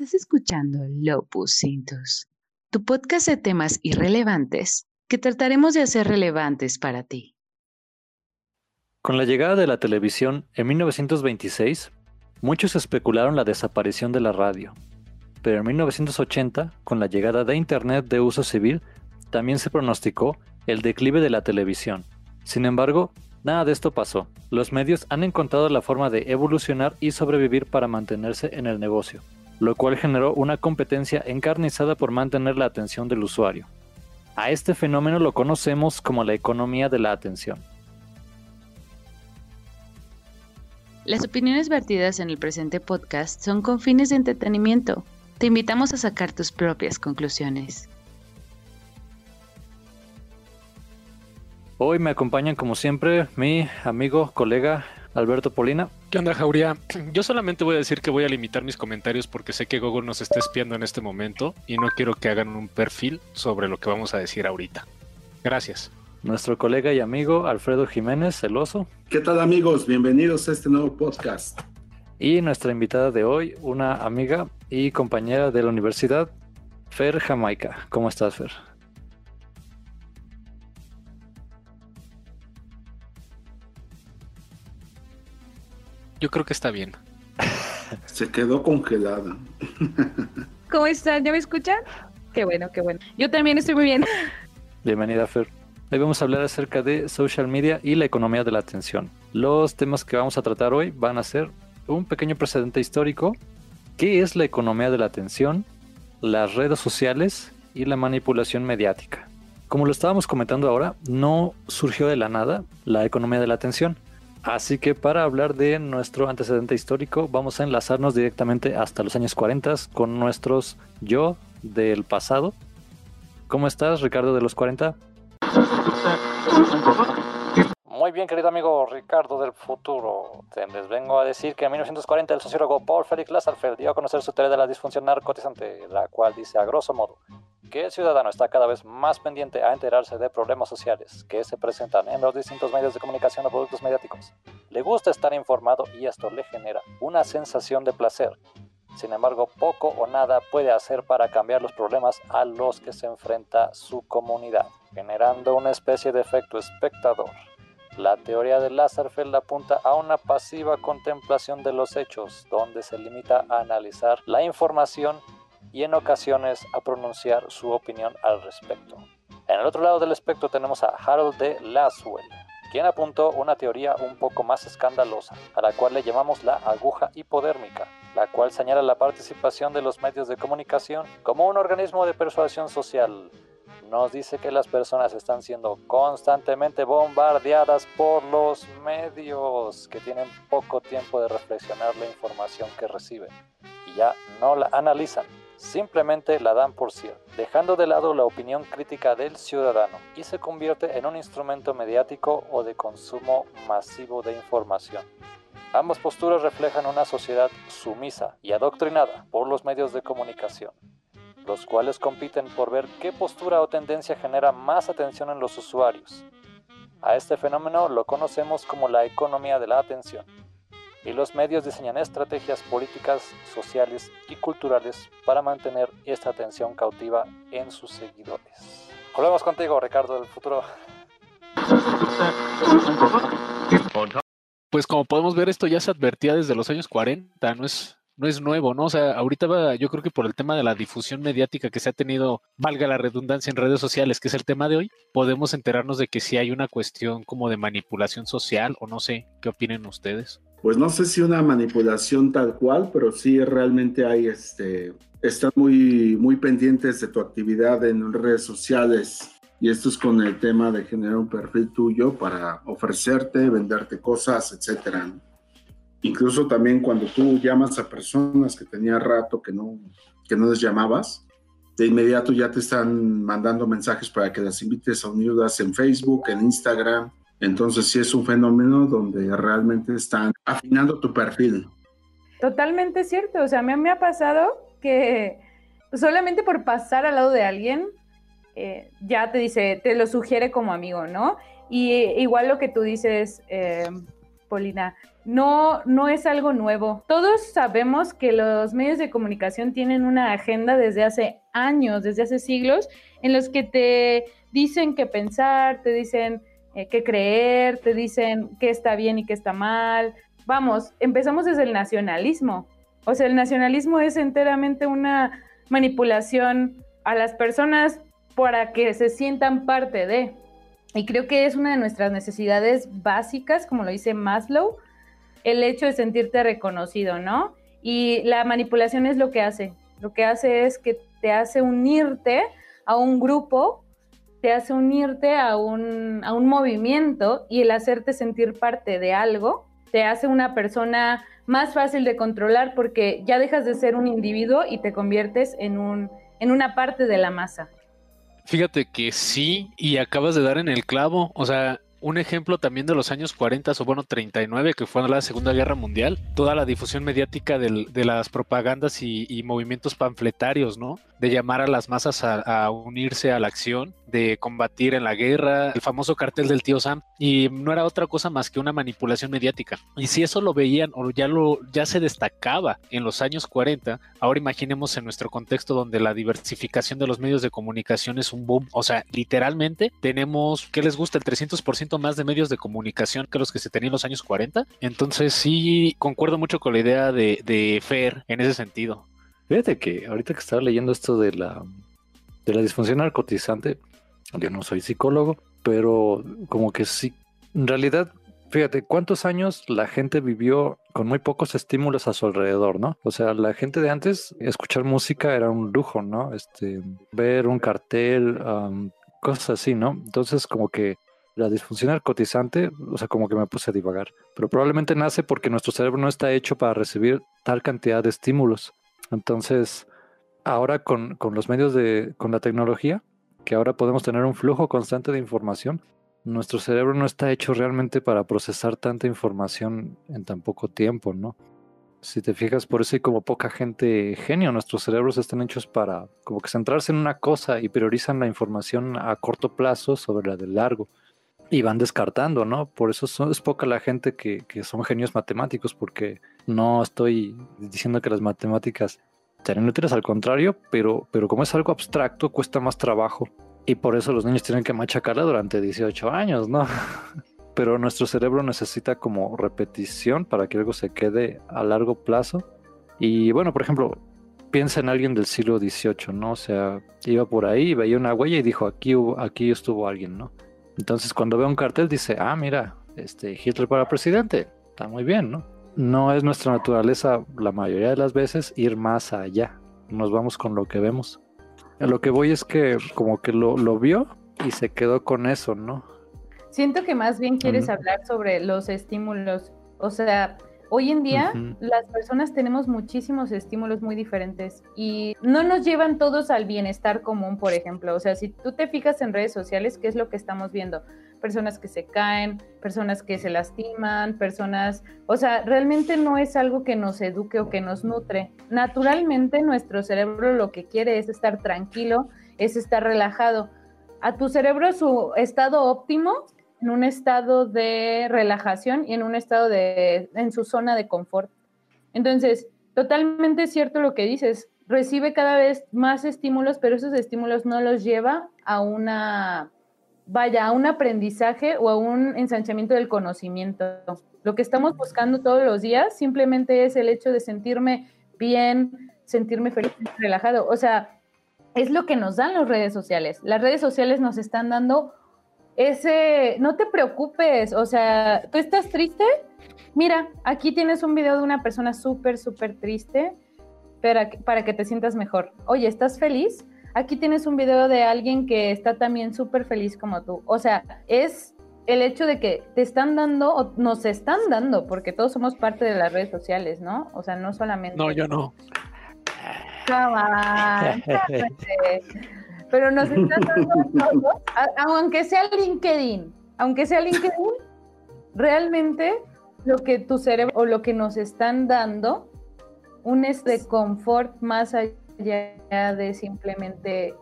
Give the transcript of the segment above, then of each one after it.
Estás escuchando Lopus Cintus, tu podcast de temas irrelevantes que trataremos de hacer relevantes para ti. Con la llegada de la televisión en 1926, muchos especularon la desaparición de la radio. Pero en 1980, con la llegada de Internet de uso civil, también se pronosticó el declive de la televisión. Sin embargo, nada de esto pasó. Los medios han encontrado la forma de evolucionar y sobrevivir para mantenerse en el negocio, lo cual generó una competencia encarnizada por mantener la atención del usuario. A este fenómeno lo conocemos como la economía de la atención. Las opiniones vertidas en el presente podcast son con fines de entretenimiento. Te invitamos a sacar tus propias conclusiones. Hoy me acompañan como siempre mi amigo, colega Alberto Polina. ¿Qué onda, Jauría? Yo solamente voy a decir que voy a limitar mis comentarios porque sé que Google nos está espiando en este momento y no quiero que hagan un perfil sobre lo que vamos a decir ahorita. Gracias. Nuestro colega y amigo Alfredo Jiménez Celoso. ¿Qué tal amigos? Bienvenidos a este nuevo podcast. Y nuestra invitada de hoy, una amiga y compañera de la universidad, Fer Jamaica. ¿Cómo estás, Fer? Yo creo que está bien. Se quedó congelada. ¿Cómo están? ¿Ya me escuchan? Qué bueno, qué bueno. Yo también estoy muy bien. Bienvenida, Fer. Hoy vamos a hablar acerca de social media y la economía de la atención. Los temas que vamos a tratar hoy van a ser un pequeño precedente histórico, qué es la economía de la atención, las redes sociales y la manipulación mediática. Como lo estábamos comentando ahora, no surgió de la nada la economía de la atención. Así que para hablar de nuestro antecedente histórico, vamos a enlazarnos directamente hasta los años 40 con nuestros yo del pasado. ¿Cómo estás, Ricardo de los 40? Muy bien, querido amigo Ricardo del futuro. Les vengo a decir que en 1940 el sociólogo Paul Felix Lasserfeld dio a conocer su teoría de la disfunción narcotizante, la cual dice a grosso modo que el ciudadano está cada vez más pendiente a enterarse de problemas sociales que se presentan en los distintos medios de comunicación o productos mediáticos. Le gusta estar informado y esto le genera una sensación de placer. Sin embargo, poco o nada puede hacer para cambiar los problemas a los que se enfrenta su comunidad, generando una especie de efecto espectador. La teoría de Lasserfeld apunta a una pasiva contemplación de los hechos, donde se limita a analizar la información y en ocasiones a pronunciar su opinión al respecto. En el otro lado del espectro tenemos a Harold D. Laswell, quien apuntó una teoría un poco más escandalosa, a la cual le llamamos la aguja hipodérmica, la cual señala la participación de los medios de comunicación como un organismo de persuasión social. Nos dice que las personas están siendo constantemente bombardeadas por los medios, que tienen poco tiempo de reflexionar la información que reciben y ya no la analizan simplemente la dan por cierto, dejando de lado la opinión crítica del ciudadano y se convierte en un instrumento mediático o de consumo masivo de información. Ambas posturas reflejan una sociedad sumisa y adoctrinada por los medios de comunicación, los cuales compiten por ver qué postura o tendencia genera más atención en los usuarios. A este fenómeno lo conocemos como la economía de la atención y los medios diseñan estrategias políticas, sociales y culturales para mantener esta atención cautiva en sus seguidores. Volvemos contigo, Ricardo del futuro. Pues como podemos ver, esto ya se advertía desde los años 40, no es, no es nuevo, ¿no? O sea, ahorita va, yo creo que por el tema de la difusión mediática que se ha tenido, valga la redundancia en redes sociales, que es el tema de hoy, podemos enterarnos de que sí hay una cuestión como de manipulación social o no sé, ¿qué opinen ustedes? pues no sé si una manipulación tal cual, pero sí realmente hay, este, están muy, muy pendientes de tu actividad en redes sociales. Y esto es con el tema de generar un perfil tuyo para ofrecerte, venderte cosas, etcétera. Incluso también cuando tú llamas a personas que tenía rato que no, que no les llamabas, de inmediato ya te están mandando mensajes para que las invites a unirlas en Facebook, en Instagram, entonces sí es un fenómeno donde realmente están afinando tu perfil. Totalmente cierto. O sea, a mí me ha pasado que solamente por pasar al lado de alguien, eh, ya te dice, te lo sugiere como amigo, ¿no? Y igual lo que tú dices, eh, Polina. No, no es algo nuevo. Todos sabemos que los medios de comunicación tienen una agenda desde hace años, desde hace siglos, en los que te dicen qué pensar, te dicen eh, qué creer, te dicen qué está bien y qué está mal. Vamos, empezamos desde el nacionalismo. O sea, el nacionalismo es enteramente una manipulación a las personas para que se sientan parte de. Y creo que es una de nuestras necesidades básicas, como lo dice Maslow, el hecho de sentirte reconocido, ¿no? Y la manipulación es lo que hace. Lo que hace es que te hace unirte a un grupo, te hace unirte a un, a un movimiento y el hacerte sentir parte de algo te hace una persona más fácil de controlar porque ya dejas de ser un individuo y te conviertes en, un, en una parte de la masa. Fíjate que sí, y acabas de dar en el clavo. O sea, un ejemplo también de los años 40 o bueno 39, que fue la Segunda Guerra Mundial, toda la difusión mediática de las propagandas y, movimientos panfletarios, ¿no? De llamar a las masas a, unirse a la acción, de combatir en la guerra, el famoso cartel del tío Sam, y no era otra cosa más que una manipulación mediática. Y si eso lo veían o ya, lo, ya se destacaba en los años 40, ahora imaginemos en nuestro contexto donde la diversificación de los medios de comunicación es un boom, o sea, literalmente tenemos, ¿qué les gusta? El 300% más de medios de comunicación que los que se tenían en los años 40. Entonces sí, concuerdo mucho con la idea de, de Fer en ese sentido. Fíjate que ahorita que estaba leyendo esto de la, de la disfunción narcotizante, yo no soy psicólogo, pero como que sí, en realidad, fíjate, ¿cuántos años la gente vivió con muy pocos estímulos a su alrededor, ¿no? O sea, la gente de antes, escuchar música era un lujo, ¿no? Este, ver un cartel, cosas así, ¿no? Entonces, como que la disfunción narcotizante, o sea, como que me puse a divagar, pero probablemente nace porque nuestro cerebro no está hecho para recibir tal cantidad de estímulos. Entonces, ahora con, con los medios de, con la tecnología, que ahora podemos tener un flujo constante de información, nuestro cerebro no está hecho realmente para procesar tanta información en tan poco tiempo, ¿no? Si te fijas, por eso hay como poca gente genio. Nuestros cerebros están hechos para como que centrarse en una cosa y priorizan la información a corto plazo sobre la de largo y van descartando, ¿no? Por eso es poca la gente que, son genios matemáticos, porque no estoy diciendo que las matemáticas sean útiles, al contrario, pero, pero como es algo abstracto, cuesta más trabajo. Y por eso los niños tienen que machacarla durante 18 años, ¿no? pero nuestro cerebro necesita como repetición para que algo se quede a largo plazo. Y bueno, por ejemplo, piensa en alguien del siglo XVIII, ¿no? O sea, iba por ahí, veía una huella y dijo, aquí, aquí estuvo alguien, ¿no? Entonces, cuando ve un cartel, dice, ah, mira, este Hitler para presidente, está muy bien, ¿no? No es nuestra naturaleza la mayoría de las veces ir más allá. Nos vamos con lo que vemos. A lo que voy es que como que lo, lo vio y se quedó con eso, ¿no? Siento que más bien quieres hablar sobre los estímulos. O sea, Hoy en día las personas tenemos muchísimos estímulos muy diferentes y no nos llevan todos al bienestar común, por ejemplo. O sea, si tú te fijas en redes sociales, ¿qué es lo que estamos viendo? Personas que se caen, personas que se lastiman, personas... O sea, realmente no es algo que nos eduque o que nos nutre. Naturalmente nuestro cerebro lo que quiere es estar tranquilo, es estar relajado. A tu cerebro su estado óptimo en un estado de relajación y en un estado de, en su zona de confort. Entonces, totalmente cierto lo que dices, recibe cada vez más estímulos, pero esos estímulos no los lleva a una, vaya, a un aprendizaje o a un ensanchamiento del conocimiento. Lo que estamos buscando todos los días simplemente es el hecho de sentirme bien, sentirme feliz, relajado. O sea, es lo que nos dan las redes sociales. Las redes sociales nos están dando ese, no te preocupes, o sea, tú estás triste, mira, aquí tienes un video de una persona súper, súper triste para, para que te sientas mejor. Oye, ¿estás feliz? Aquí tienes un video de alguien que está también súper feliz como tú. O sea, es el hecho de que te están dando, o nos están dando, porque todos somos parte de las redes sociales, ¿no? O sea, no solamente... No, yo no. pero nos están dando aunque sea LinkedIn, aunque sea LinkedIn, realmente lo que tu cerebro o lo que nos están dando, un es de confort más allá de simplemente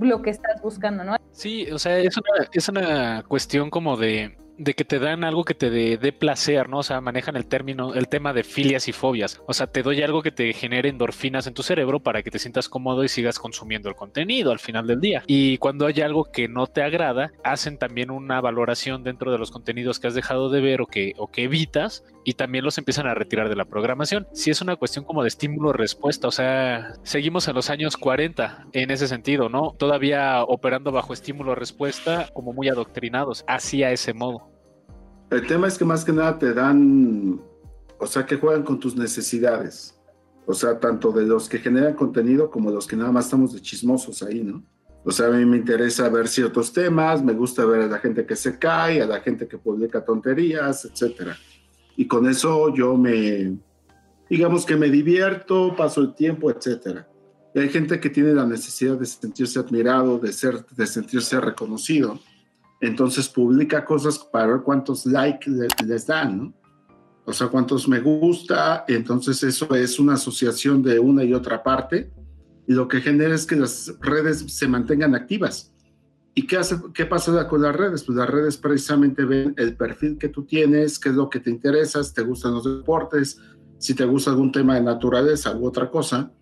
lo que estás buscando, ¿no? Sí, o sea, es una, es una cuestión como de de que te dan algo que te dé placer, ¿no? O sea, manejan el término, el tema de filias y fobias. O sea, te doy algo que te genere endorfinas en tu cerebro para que te sientas cómodo y sigas consumiendo el contenido al final del día. Y cuando hay algo que no te agrada, hacen también una valoración dentro de los contenidos que has dejado de ver o que, o que evitas y también los empiezan a retirar de la programación. Si es una cuestión como de estímulo-respuesta, o sea, seguimos en los años 40 en ese sentido, ¿no? Todavía operando bajo estímulo-respuesta como muy adoctrinados hacia ese modo. El tema es que más que nada te dan, o sea, que juegan con tus necesidades. O sea, tanto de los que generan contenido como los que nada más estamos de chismosos ahí, ¿no? O sea, a mí me interesa ver ciertos temas, me gusta ver a la gente que se cae, a la gente que publica tonterías, etcétera. Y con eso yo me, digamos que me divierto, paso el tiempo, etcétera. Y hay gente que tiene la necesidad de sentirse admirado, de, ser, de sentirse reconocido entonces publica cosas para ver cuántos likes les dan, ¿no? O sea, cuántos me gusta, entonces eso es una asociación de una y otra parte, y lo que genera es que las redes se mantengan activas. ¿Y qué, hace, qué pasa con las redes? Pues las redes precisamente ven el perfil que tú tienes, qué es lo que te interesa, si te gustan los deportes, si te gusta algún tema de naturaleza u otra cosa,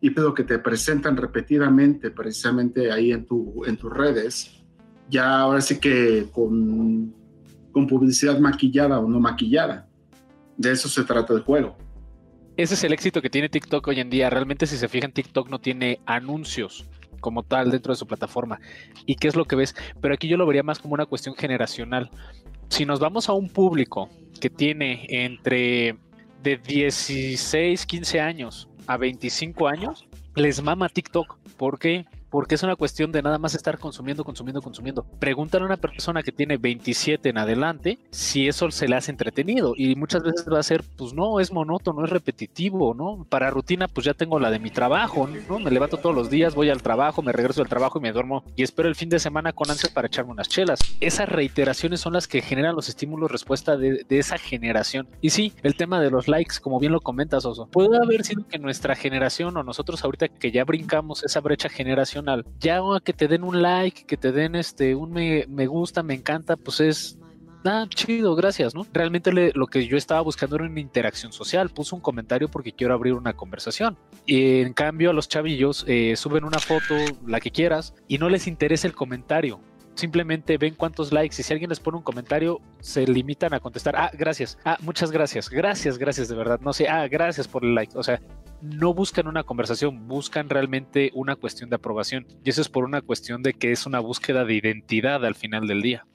y pues lo que te presentan repetidamente precisamente ahí en, tu, en tus redes, ya ahora sí que con, con publicidad maquillada o no maquillada. De eso se trata el juego. Ese es el éxito que tiene TikTok hoy en día. Realmente, si se fijan, TikTok no tiene anuncios como tal dentro de su plataforma. ¿Y qué es lo que ves? Pero aquí yo lo vería más como una cuestión generacional. Si nos vamos a un público que tiene entre de 16, 15 años a 25 años, les mama TikTok. ¿Por qué? Porque es una cuestión de nada más estar consumiendo, consumiendo, consumiendo. Pregúntale a una persona que tiene 27 en adelante si eso se le hace entretenido y muchas veces va a ser, pues no, es monótono, es repetitivo, ¿no? Para rutina, pues ya tengo la de mi trabajo, ¿no? Me levanto todos los días, voy al trabajo, me regreso del trabajo y me duermo y espero el fin de semana con ansias para echarme unas chelas. Esas reiteraciones son las que generan los estímulos respuesta de, de esa generación. Y sí, el tema de los likes, como bien lo comentas, Oso, puede haber sido que nuestra generación o nosotros ahorita que ya brincamos esa brecha generación ya que te den un like, que te den este un me, gusta, me encanta, pues es ah, chido, gracias, ¿no? Realmente lo que yo estaba buscando era una interacción social. Puse un comentario porque quiero abrir una conversación. Y en cambio, a los chavillos eh, suben una foto, la que quieras, y no les interesa el comentario. Simplemente ven cuántos likes y si alguien les pone un comentario, se limitan a contestar, ah, gracias, ah, muchas gracias, gracias, gracias de verdad, no sé, ah, gracias por el like. O sea, no buscan una conversación, buscan realmente una cuestión de aprobación. Y eso es por una cuestión de que es una búsqueda de identidad al final del día.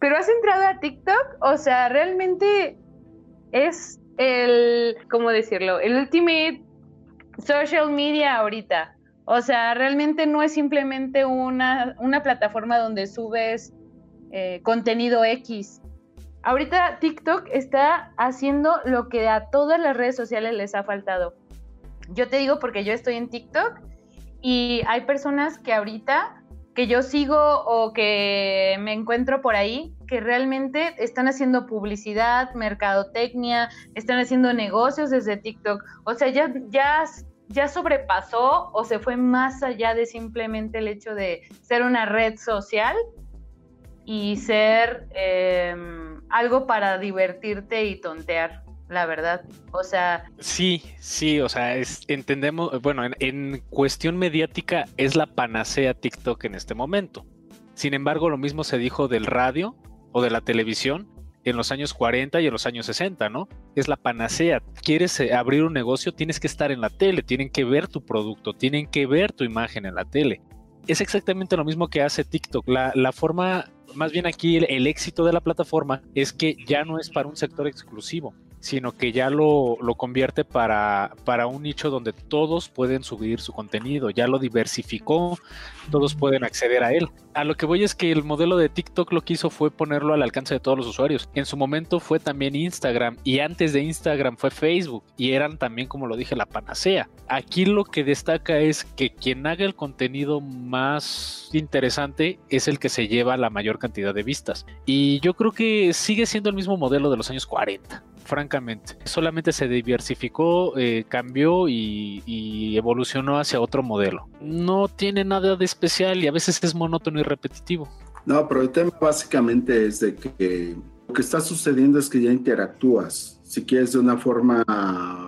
Pero has entrado a TikTok, o sea, realmente es el, ¿cómo decirlo? El ultimate social media ahorita. O sea, realmente no es simplemente una, una plataforma donde subes eh, contenido X. Ahorita TikTok está haciendo lo que a todas las redes sociales les ha faltado. Yo te digo porque yo estoy en TikTok y hay personas que ahorita que yo sigo o que me encuentro por ahí que realmente están haciendo publicidad, mercadotecnia, están haciendo negocios desde TikTok. O sea, ya, ya ya sobrepasó o se fue más allá de simplemente el hecho de ser una red social y ser em, algo para divertirte y tontear, la verdad. O sea... Sí, sí, o sea, entendemos, bueno, en cuestión mediática es la panacea TikTok en este momento. Sin embargo, lo mismo se dijo del radio o de la televisión en los años 40 y en los años 60, ¿no? Es la panacea. Quieres eh, abrir un negocio, tienes que estar en la tele, tienen que ver tu producto, tienen que ver tu imagen en la tele. Es exactamente lo mismo que hace TikTok. La, la forma, más bien aquí el éxito de la plataforma es que ya no es para un sector exclusivo sino que ya lo, convierte para, para, un nicho donde todos pueden subir su contenido, ya lo diversificó, todos pueden acceder a él. A lo que voy es que el modelo de TikTok lo que hizo fue ponerlo al alcance de todos los usuarios. En su momento fue también Instagram y antes de Instagram fue Facebook y eran también, como lo dije, la panacea. Aquí lo que destaca es que quien haga el contenido más interesante es el que se lleva la mayor cantidad de vistas. Y yo creo que sigue siendo el mismo modelo de los años 40 francamente. Solamente se diversificó, eh, cambió y, evolucionó hacia otro modelo. No tiene nada de especial y a veces es monótono y repetitivo. No, pero el tema básicamente es de que Lo que está sucediendo es que ya interactúas. Si quieres de una forma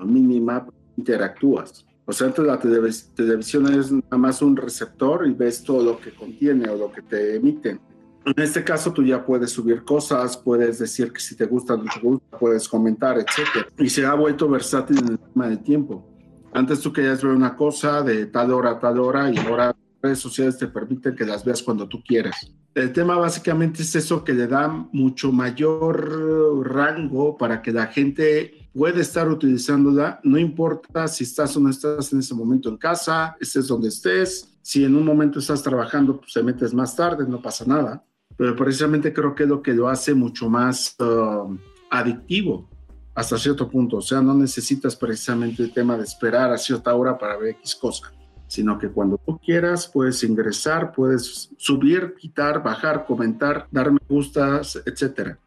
mínima, interactúas. O sea, la televisión es nada más un receptor y ves todo lo que contiene o lo que te emiten. En este caso, tú ya puedes subir cosas, puedes decir que si te gusta, no te gusta, puedes comentar, etc. Y se ha vuelto versátil en el tema del tiempo. Antes tú querías ver una cosa de tal hora a tal hora y ahora redes sociales te permiten que las veas cuando tú quieras. El tema básicamente es eso que le da mucho mayor rango para que la gente pueda estar utilizándola, no importa si estás o no estás en ese momento en casa, estés donde estés, si en un momento estás trabajando, pues te metes más tarde, no pasa nada, pero precisamente creo que es lo que lo hace mucho más uh, adictivo hasta cierto punto, o sea, no necesitas precisamente el tema de esperar a cierta hora para ver X cosa sino que cuando tú quieras puedes ingresar, puedes subir, quitar, bajar, comentar, dar me gustas, etcétera.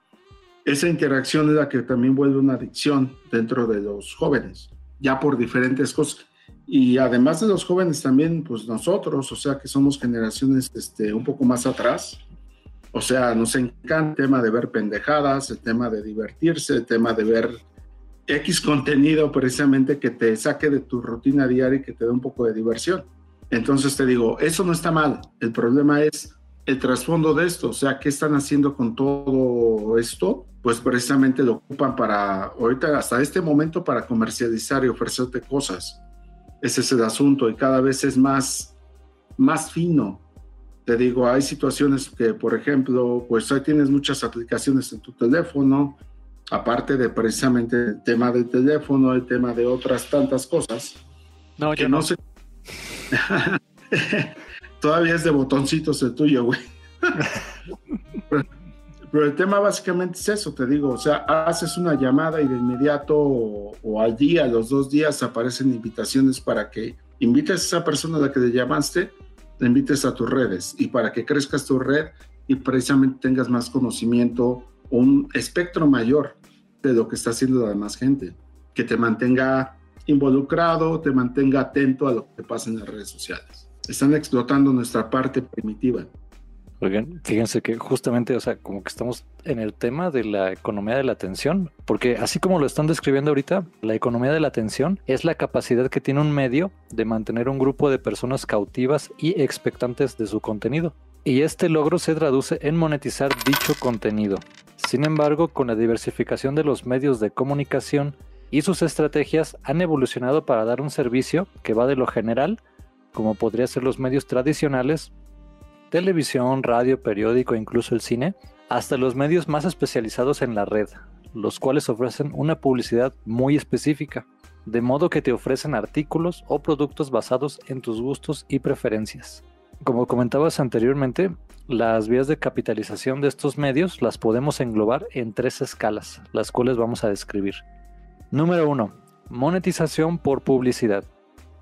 Esa interacción es la que también vuelve una adicción dentro de los jóvenes, ya por diferentes cosas. Y además de los jóvenes también, pues nosotros, o sea que somos generaciones este, un poco más atrás, o sea, nos encanta el tema de ver pendejadas, el tema de divertirse, el tema de ver X contenido precisamente que te saque de tu rutina diaria y que te dé un poco de diversión. Entonces te digo, eso no está mal. El problema es el trasfondo de esto, o sea, ¿qué están haciendo con todo esto? Pues precisamente lo ocupan para, ahorita hasta este momento, para comercializar y ofrecerte cosas. Ese es el asunto y cada vez es más, más fino. Te digo, hay situaciones que, por ejemplo, pues hoy tienes muchas aplicaciones en tu teléfono, aparte de precisamente el tema del teléfono, el tema de otras tantas cosas. No, yo no. sé. Todavía es de botoncitos el tuyo, güey. pero, el tema básicamente es eso, te digo, o sea, haces una llamada y de inmediato o, al día, los dos días aparecen invitaciones para que invites a esa persona a la que le llamaste, te invites a tus redes y para que crezcas tu red y precisamente tengas más conocimiento un espectro mayor de lo que está haciendo la demás gente, que te mantenga involucrado, te mantenga atento a lo que pasa en las redes sociales. Están explotando nuestra parte primitiva. Oigan, fíjense que justamente, o sea, como que estamos en el tema de la economía de la atención, porque así como lo están describiendo ahorita, la economía de la atención es la capacidad que tiene un medio de mantener un grupo de personas cautivas y expectantes de su contenido. Y este logro se traduce en monetizar dicho contenido. Sin embargo, con la diversificación de los medios de comunicación y sus estrategias han evolucionado para dar un servicio que va de lo general, como podría ser los medios tradicionales, televisión, radio, periódico e incluso el cine, hasta los medios más especializados en la red, los cuales ofrecen una publicidad muy específica, de modo que te ofrecen artículos o productos basados en tus gustos y preferencias. Como comentabas anteriormente, las vías de capitalización de estos medios las podemos englobar en tres escalas, las cuales vamos a describir. Número 1. Monetización por publicidad.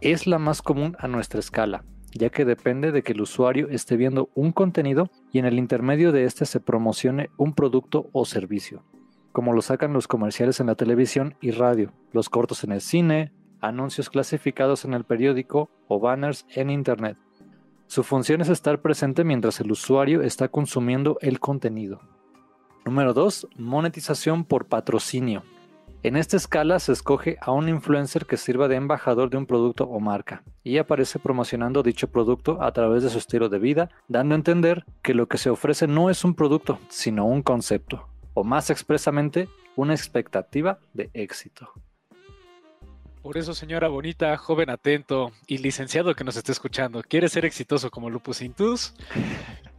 Es la más común a nuestra escala, ya que depende de que el usuario esté viendo un contenido y en el intermedio de este se promocione un producto o servicio, como lo sacan los comerciales en la televisión y radio, los cortos en el cine, anuncios clasificados en el periódico o banners en internet. Su función es estar presente mientras el usuario está consumiendo el contenido. Número 2. Monetización por patrocinio. En esta escala se escoge a un influencer que sirva de embajador de un producto o marca y aparece promocionando dicho producto a través de su estilo de vida, dando a entender que lo que se ofrece no es un producto, sino un concepto, o más expresamente, una expectativa de éxito. Por eso, señora bonita, joven atento y licenciado que nos esté escuchando, ¿quiere ser exitoso como Lupus Intus?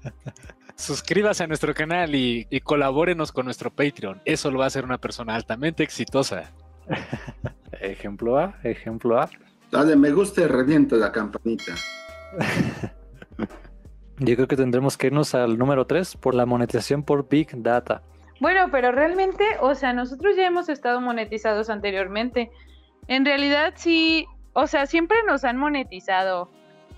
Suscríbase a nuestro canal y, colabórenos con nuestro Patreon. Eso lo va a hacer una persona altamente exitosa. ejemplo A, ejemplo A. Dale, me gusta y revienta la campanita. Yo creo que tendremos que irnos al número 3 por la monetización por Big Data. Bueno, pero realmente, o sea, nosotros ya hemos estado monetizados anteriormente. En realidad sí, o sea, siempre nos han monetizado.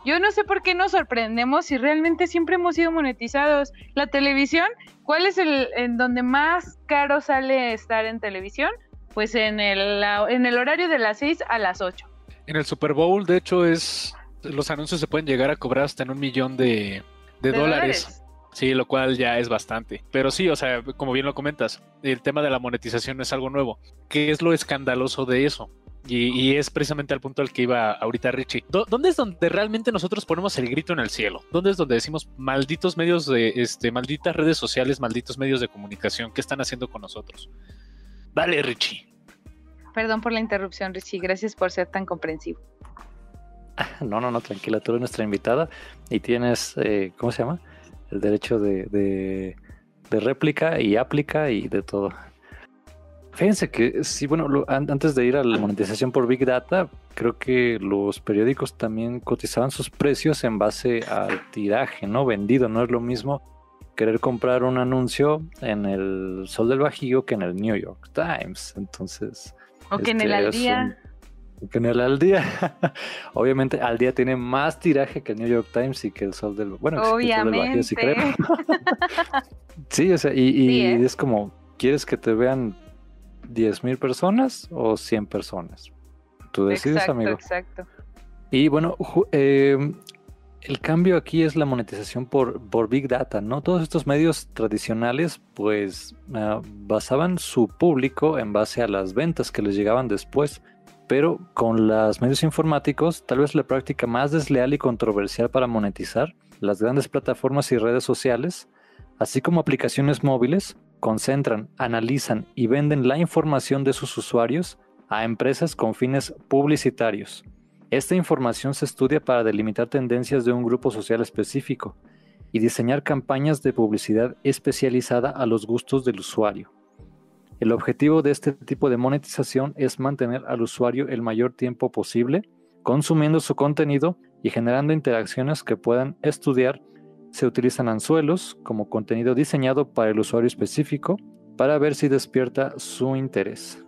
Yo no sé por qué nos sorprendemos si realmente siempre hemos sido monetizados. La televisión, ¿cuál es el en donde más caro sale estar en televisión? Pues en el, en el horario de las 6 a las 8. En el Super Bowl, de hecho, es los anuncios se pueden llegar a cobrar hasta en un millón de, dólares. Sí, lo cual ya es bastante. Pero sí, o sea, como bien lo comentas, el tema de la monetización es algo nuevo. ¿Qué es lo escandaloso de eso? Y, es precisamente al punto al que iba ahorita Richie. ¿Dónde es donde realmente nosotros ponemos el grito en el cielo? ¿Dónde es donde decimos malditos medios de, este, malditas redes sociales, malditos medios de comunicación, qué están haciendo con nosotros? Dale, Richie. Perdón por la interrupción, Richie. Gracias por ser tan comprensivo. No, no, no, tranquila. Tú eres nuestra invitada y tienes, eh, ¿cómo se llama? el derecho de, de, réplica y aplica y de todo. Fíjense que sí, bueno, antes de ir a la monetización por Big Data, creo que los periódicos también cotizaban sus precios en base al tiraje, ¿no? Vendido, no es lo mismo querer comprar un anuncio en el Sol del Bajío que en el New York Times. Entonces. O que en el este, Al Día que en el al día. Obviamente al día tiene más tiraje que el New York Times y que el Sol del bueno, Obviamente. sí, sí, o sea, y, ¿eh? es como, ¿quieres que te vean 10 mil personas o 100 personas? Tú decides, amigo. Exacto. Y bueno, em, el cambio aquí es la monetización por, por Big Data, ¿no? Todos estos medios tradicionales, pues, ah, basaban su público en base a las ventas que les llegaban después pero con los medios informáticos, tal vez la práctica más desleal y controversial para monetizar, las grandes plataformas y redes sociales, así como aplicaciones móviles, concentran, analizan y venden la información de sus usuarios a empresas con fines publicitarios. Esta información se estudia para delimitar tendencias de un grupo social específico y diseñar campañas de publicidad especializada a los gustos del usuario. El objetivo de este tipo de monetización es mantener al usuario el mayor tiempo posible consumiendo su contenido y generando interacciones que puedan estudiar. Se utilizan anzuelos como contenido diseñado para el usuario específico para ver si despierta su interés.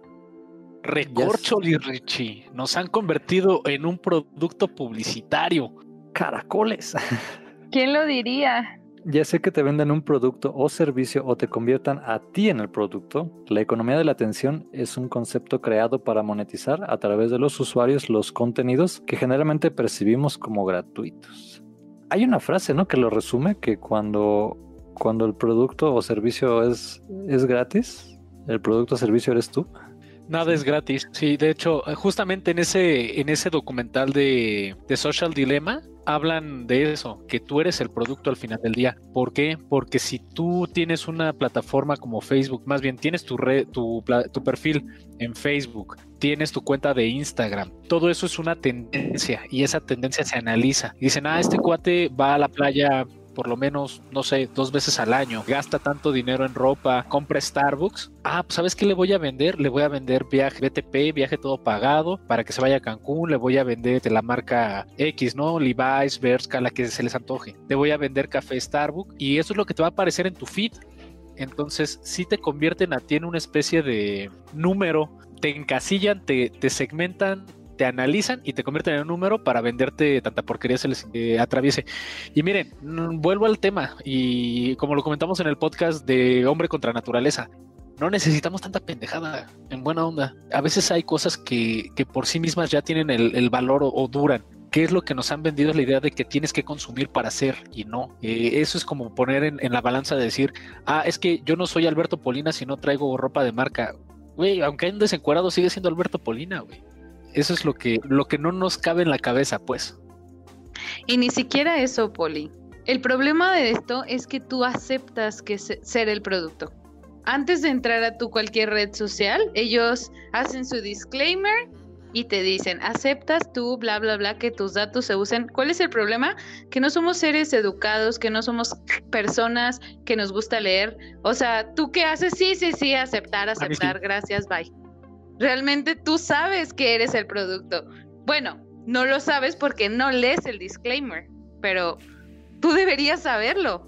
Recorcholi, Richie, nos han convertido en un producto publicitario. Caracoles. ¿Quién lo diría? ya sea que te vendan un producto o servicio o te conviertan a ti en el producto, la economía de la atención es un concepto creado para monetizar a través de los usuarios los contenidos que generalmente percibimos como gratuitos. Hay una frase, ¿no? Que lo resume, que cuando, cuando el producto o servicio es, es gratis, el producto o servicio eres tú. Nada es gratis. Sí, de hecho, justamente en ese, en ese documental de, de Social Dilemma, hablan de eso, que tú eres el producto al final del día. ¿Por qué? Porque si tú tienes una plataforma como Facebook, más bien tienes tu, red, tu, tu perfil en Facebook, tienes tu cuenta de Instagram, todo eso es una tendencia y esa tendencia se analiza. dicen, ah, este cuate va a la playa por lo menos, no sé, dos veces al año, gasta tanto dinero en ropa, compra Starbucks. Ah, pues ¿sabes qué le voy a vender? Le voy a vender viaje BTP, viaje todo pagado para que se vaya a Cancún. Le voy a vender de la marca X, ¿no? Levi's, Berska, la que se les antoje. Le voy a vender café Starbucks y eso es lo que te va a aparecer en tu feed. Entonces, si te convierten a ti en una especie de número, te encasillan, te, te segmentan te analizan y te convierten en un número para venderte tanta porquería se les eh, atraviese. Y miren, mm, vuelvo al tema y como lo comentamos en el podcast de Hombre contra Naturaleza, no necesitamos tanta pendejada en buena onda. A veces hay cosas que, por sí mismas ya tienen el, valor o, duran. ¿Qué es lo que nos han vendido? Es la idea de que tienes que consumir para ser y no. Eh, eso es como poner en, la balanza de decir, ah, es que yo no soy Alberto Polina si no traigo ropa de marca. Güey, aunque hay un desencuadrado, sigue siendo Alberto Polina, güey. Eso es lo que, lo que no nos cabe en la cabeza, pues. Y ni siquiera eso, Poli. El problema de esto es que tú aceptas que ser el producto. Antes de entrar a tu cualquier red social, ellos hacen su disclaimer y te dicen, aceptas tú, bla, bla, bla, que tus datos se usen. ¿Cuál es el problema? Que no somos seres educados, que no somos personas que nos gusta leer. O sea, ¿tú qué haces? Sí, sí, sí, aceptar, aceptar, gracias, bye realmente tú sabes que eres el producto. Bueno, no lo sabes porque no lees el disclaimer, pero tú deberías saberlo.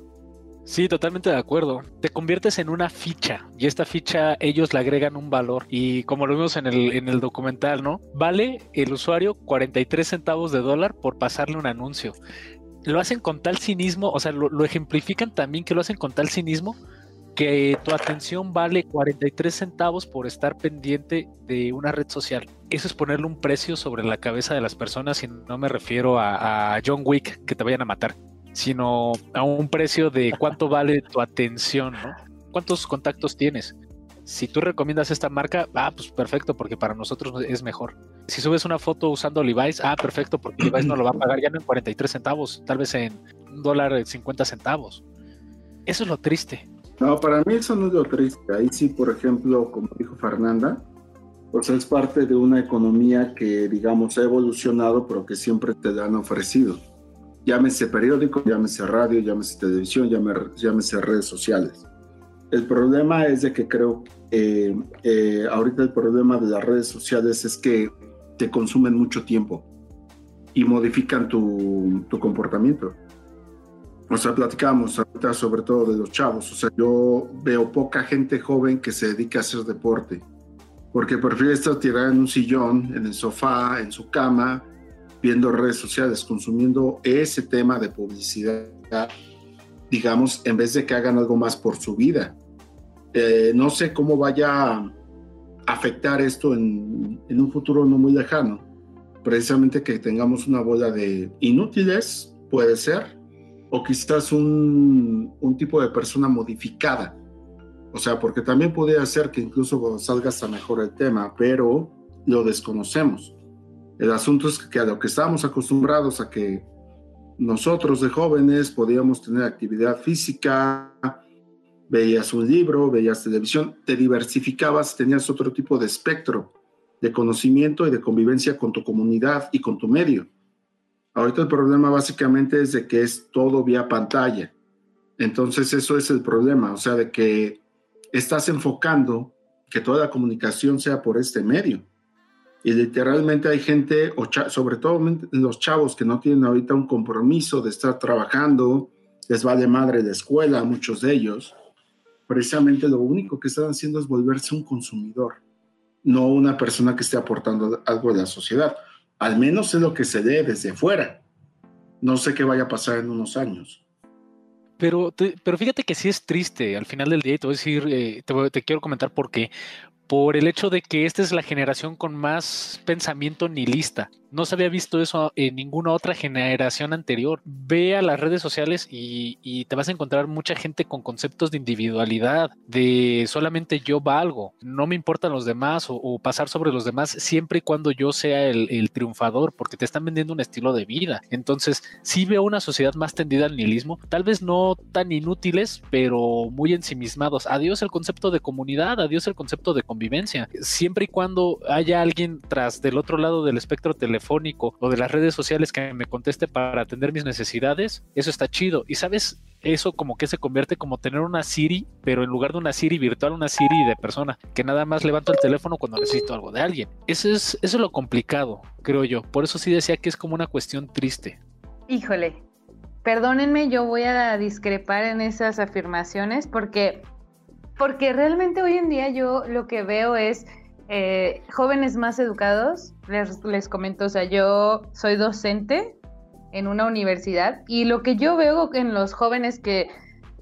Sí, totalmente de acuerdo. Te conviertes en una ficha y esta ficha ellos le agregan un valor y como lo vimos en el, en el documental, ¿no? Vale el usuario 43 centavos de dólar por pasarle un anuncio. Lo hacen con tal cinismo, o sea, lo, lo ejemplifican también que lo hacen con tal cinismo que tu atención vale 43 centavos por estar pendiente de una red social. Eso es ponerle un precio sobre la cabeza de las personas y no me refiero a, John Wick que te vayan a matar. sino a un precio de cuánto vale tu atención, ¿no? ¿Cuántos contactos tienes? Si tú recomiendas esta marca, ah, pues perfecto, porque para nosotros es mejor. Si subes una foto usando Levi's, ah, perfecto, porque Levi's no lo va a pagar ya no en 43 centavos, tal vez en un dólar 50 centavos. Eso es lo triste. No, para mí eso no es lo triste. Ahí sí, por ejemplo, como dijo Fernanda, pues es parte de una economía que, digamos, ha evolucionado, pero que siempre te han ofrecido. Llámese periódico, llámese radio, llámese televisión, llámese redes sociales. El problema es de que creo que eh, ahorita el problema de las redes sociales es que te consumen mucho tiempo y modifican tu, tu comportamiento. O sea, platicamos ahorita sobre todo de los chavos. O sea, yo veo poca gente joven que se dedica a hacer deporte porque prefiere estar tirada en un sillón, en el sofá, en su cama, viendo redes sociales, consumiendo ese tema de publicidad, digamos, en vez de que hagan algo más por su vida. Eh, no sé cómo vaya a afectar esto en, en, un futuro no muy lejano. Precisamente que tengamos una bola de inútiles, puede ser, o quizás un, tipo de persona modificada o sea, porque también puede ser que incluso salga hasta mejor el tema, pero lo desconocemos. El asunto es que a lo que estábamos acostumbrados a que nosotros de jóvenes podíamos tener actividad física, veías un libro, veías televisión, te diversificabas, tenías otro tipo de espectro de conocimiento y de convivencia con tu comunidad y con tu medio. Ahorita el problema básicamente es de que es todo vía pantalla. Entonces eso es el problema, o sea, de que estás enfocando que toda la comunicación sea por este medio. Y literalmente hay gente, sobre todo los chavos que no tienen ahorita un compromiso de estar trabajando, les vale madre de escuela, muchos de ellos, precisamente lo único que están haciendo es volverse un consumidor, no una persona que esté aportando algo a la sociedad. Al menos es lo que se ve desde fuera. No sé qué vaya a pasar en unos años. Pero, pero fíjate que sí es triste al final del día te voy a decir, eh, te, te, quiero comentar por qué por el hecho de que esta es la generación con más pensamiento nihilista. No se había visto eso en ninguna otra generación anterior. Ve a las redes sociales y, te vas a encontrar mucha gente con conceptos de individualidad, de solamente yo valgo, no me importan los demás o, pasar sobre los demás siempre y cuando yo sea el, triunfador, porque te están vendiendo un estilo de vida. Entonces, sí veo una sociedad más tendida al nihilismo, tal vez no tan inútiles, pero muy ensimismados. Adiós el concepto de comunidad, adiós el concepto de vivencia. Siempre y cuando haya alguien tras del otro lado del espectro telefónico o de las redes sociales que me conteste para atender mis necesidades, eso está chido. Y sabes, eso como que se convierte como tener una Siri, pero en lugar de una Siri virtual, una Siri de persona, que nada más levanto el teléfono cuando necesito algo de alguien. Eso es, eso es lo complicado, creo yo. Por eso sí decía que es como una cuestión triste. Híjole, perdónenme, yo voy a discrepar en esas afirmaciones porque porque realmente hoy en día yo lo que veo es eh, jóvenes más educados. Les, les comento, o sea, yo soy docente en una universidad y lo que yo veo en los jóvenes que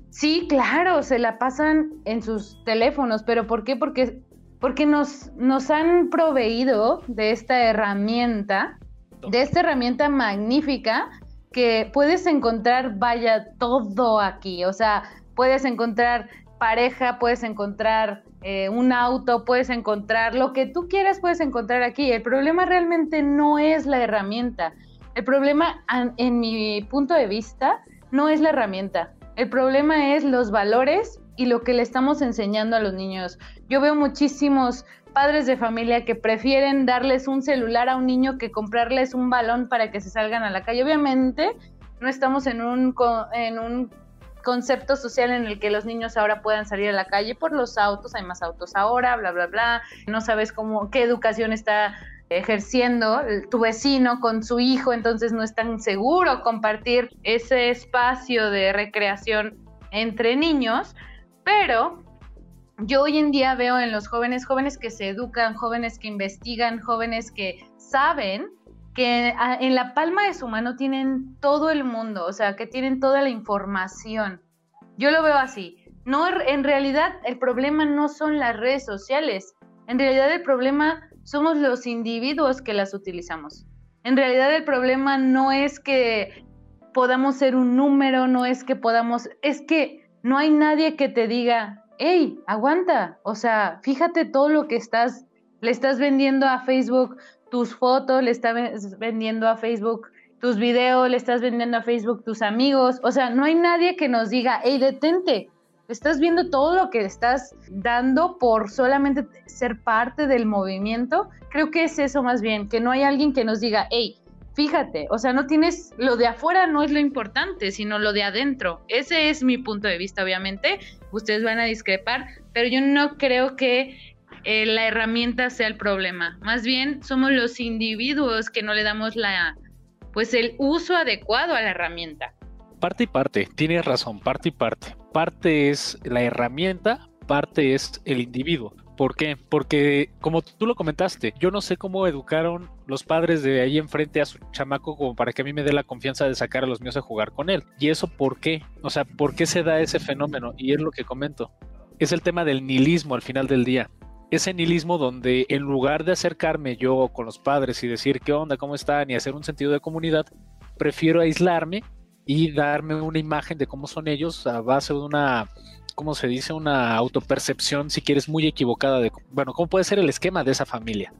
sí, claro, se la pasan en sus teléfonos, pero ¿por qué? Porque, porque nos, nos han proveído de esta herramienta, de esta herramienta magnífica que puedes encontrar, vaya, todo aquí, o sea, puedes encontrar pareja, puedes encontrar eh, un auto, puedes encontrar lo que tú quieras, puedes encontrar aquí. El problema realmente no es la herramienta. El problema, en mi punto de vista, no es la herramienta. El problema es los valores y lo que le estamos enseñando a los niños. Yo veo muchísimos padres de familia que prefieren darles un celular a un niño que comprarles un balón para que se salgan a la calle. Obviamente, no estamos en un, en un concepto social en el que los niños ahora puedan salir a la calle por los autos, hay más autos ahora, bla, bla, bla, no sabes cómo, qué educación está ejerciendo tu vecino con su hijo, entonces no es tan seguro compartir ese espacio de recreación entre niños, pero yo hoy en día veo en los jóvenes, jóvenes que se educan, jóvenes que investigan, jóvenes que saben que en la palma de su mano tienen todo el mundo, o sea, que tienen toda la información. Yo lo veo así. No, en realidad el problema no son las redes sociales. En realidad el problema somos los individuos que las utilizamos. En realidad el problema no es que podamos ser un número, no es que podamos, es que no hay nadie que te diga, hey, aguanta, o sea, fíjate todo lo que estás, le estás vendiendo a Facebook tus fotos, le estás vendiendo a Facebook tus videos, le estás vendiendo a Facebook tus amigos, o sea, no hay nadie que nos diga, hey, detente, estás viendo todo lo que estás dando por solamente ser parte del movimiento. Creo que es eso más bien, que no hay alguien que nos diga, hey, fíjate, o sea, no tienes, lo de afuera no es lo importante, sino lo de adentro. Ese es mi punto de vista, obviamente. Ustedes van a discrepar, pero yo no creo que eh, la herramienta sea el problema. Más bien somos los individuos que no le damos la, pues el uso adecuado a la herramienta. Parte y parte, tienes razón, parte y parte. Parte es la herramienta, parte es el individuo. ¿Por qué? Porque, como tú lo comentaste, yo no sé cómo educaron los padres de ahí enfrente a su chamaco como para que a mí me dé la confianza de sacar a los míos a jugar con él. ¿Y eso por qué? O sea, ¿por qué se da ese fenómeno? Y es lo que comento. Es el tema del nihilismo al final del día. Ese nihilismo donde en lugar de acercarme yo con los padres y decir qué onda, cómo están y hacer un sentido de comunidad, prefiero aislarme y darme una imagen de cómo son ellos a base de una ¿cómo se dice? Una autopercepción, si quieres, muy equivocada de, bueno, cómo puede ser el esquema de esa familia.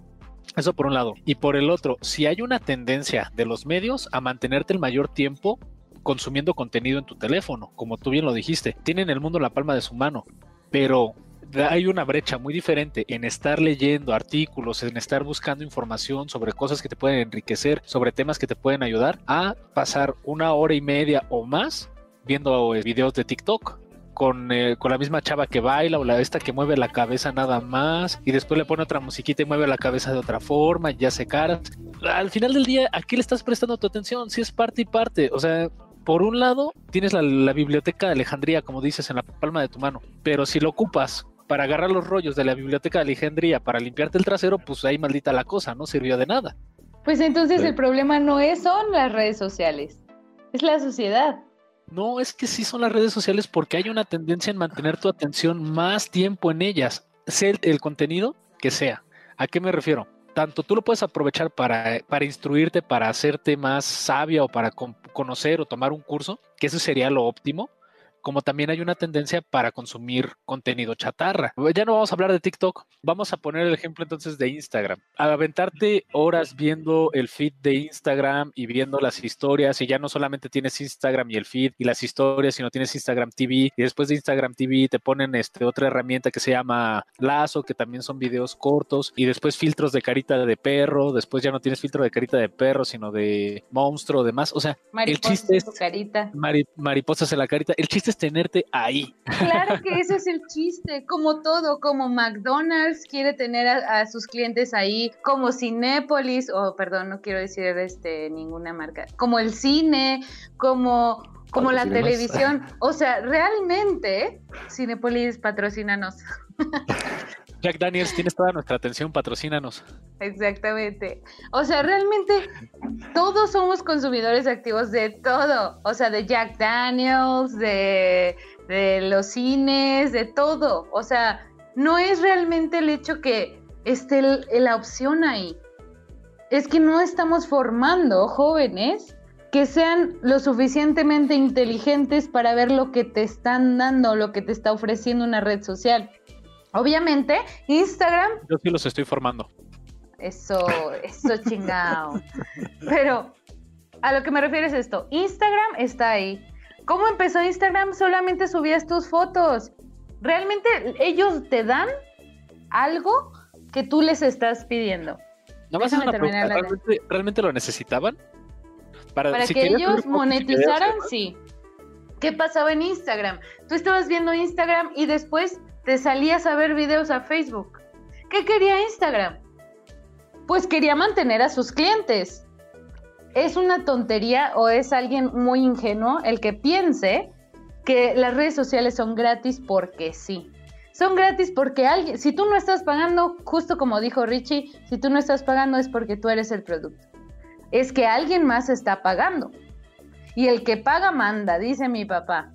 Eso por un lado. Y por el otro, si hay una tendencia de los medios a mantenerte el mayor tiempo consumiendo contenido en tu teléfono, como tú bien lo dijiste, tienen el mundo en la palma de su mano, pero hay una brecha muy diferente en estar leyendo artículos, en estar buscando información sobre cosas que te pueden enriquecer, sobre temas que te pueden ayudar, a pasar una hora y media o más viendo videos de TikTok eh, con, la misma chava que baila o la esta que mueve la cabeza nada más y después le pone otra musiquita y mueve la cabeza de otra forma, ya se caras. Al final del día, ¿a qué le estás prestando tu atención? Si es parte y parte, o sea, por un lado tienes la, la biblioteca de Alejandría, como dices, en la palma de tu mano, pero si lo ocupas para agarrar los rollos de la biblioteca de Alejandría para limpiarte el trasero, pues ahí maldita la cosa, no sirvió de nada. Pues entonces el problema no es son las redes sociales, es la sociedad. No, es que sí son las redes sociales porque hay una tendencia en mantener tu atención más tiempo en ellas, sea el, contenido que sea. ¿A qué me refiero? Tanto tú lo puedes aprovechar para, para instruirte, para hacerte más sabia o para conocer o tomar un curso, que eso sería lo óptimo, como también hay una tendencia para consumir contenido chatarra. Ya no vamos a hablar de TikTok, vamos a poner el ejemplo entonces de Instagram. Aventarte horas viendo el feed de Instagram y viendo las historias y ya no solamente tienes Instagram y el feed y las historias, sino tienes Instagram TV y después de Instagram TV te ponen este otra herramienta que se llama Lazo, que también son videos cortos y después filtros de carita de perro, después ya no tienes filtro de carita de perro, sino de monstruo, demás, o sea, el chiste es carita. mariposas en la carita, el chiste es tenerte ahí. Claro que ese es el chiste, como todo, como McDonald's quiere tener a, sus clientes ahí, como Cinépolis, o perdón, no quiero decir este ninguna marca, como el cine, como como la televisión, o sea, realmente Cinépolis patrocínanos. Jack Daniels, tienes toda nuestra atención, patrocínanos. Exactamente. O sea, realmente todos somos consumidores activos de todo. O sea, de Jack Daniels, de, los cines, de todo. O sea, no es realmente el hecho que esté la opción ahí. Es que no estamos formando jóvenes que sean lo suficientemente inteligentes para ver lo que te están dando, lo que te está ofreciendo una red social. Obviamente, Instagram. Yo sí los estoy formando. Eso, eso chingado. Pero a lo que me refiero es esto. Instagram está ahí. ¿Cómo empezó Instagram? Solamente subías tus fotos. Realmente ellos te dan algo que tú les estás pidiendo. No más una ¿Realmente, ¿Realmente, lo necesitaban? Para, que ellos monetizaran, sí. ¿Qué pasaba en Instagram? Tú estabas viendo Instagram y después te salías a ver videos a Facebook. ¿Qué quería Instagram? Pues quería mantener a sus clientes. Es una tontería o es alguien muy ingenuo el que piense que las redes sociales son gratis porque sí. Son gratis porque alguien, si tú no estás pagando, justo como dijo Richie, si tú no estás pagando es porque tú eres el producto. Es que alguien más está pagando. Y el que paga manda, dice mi papá.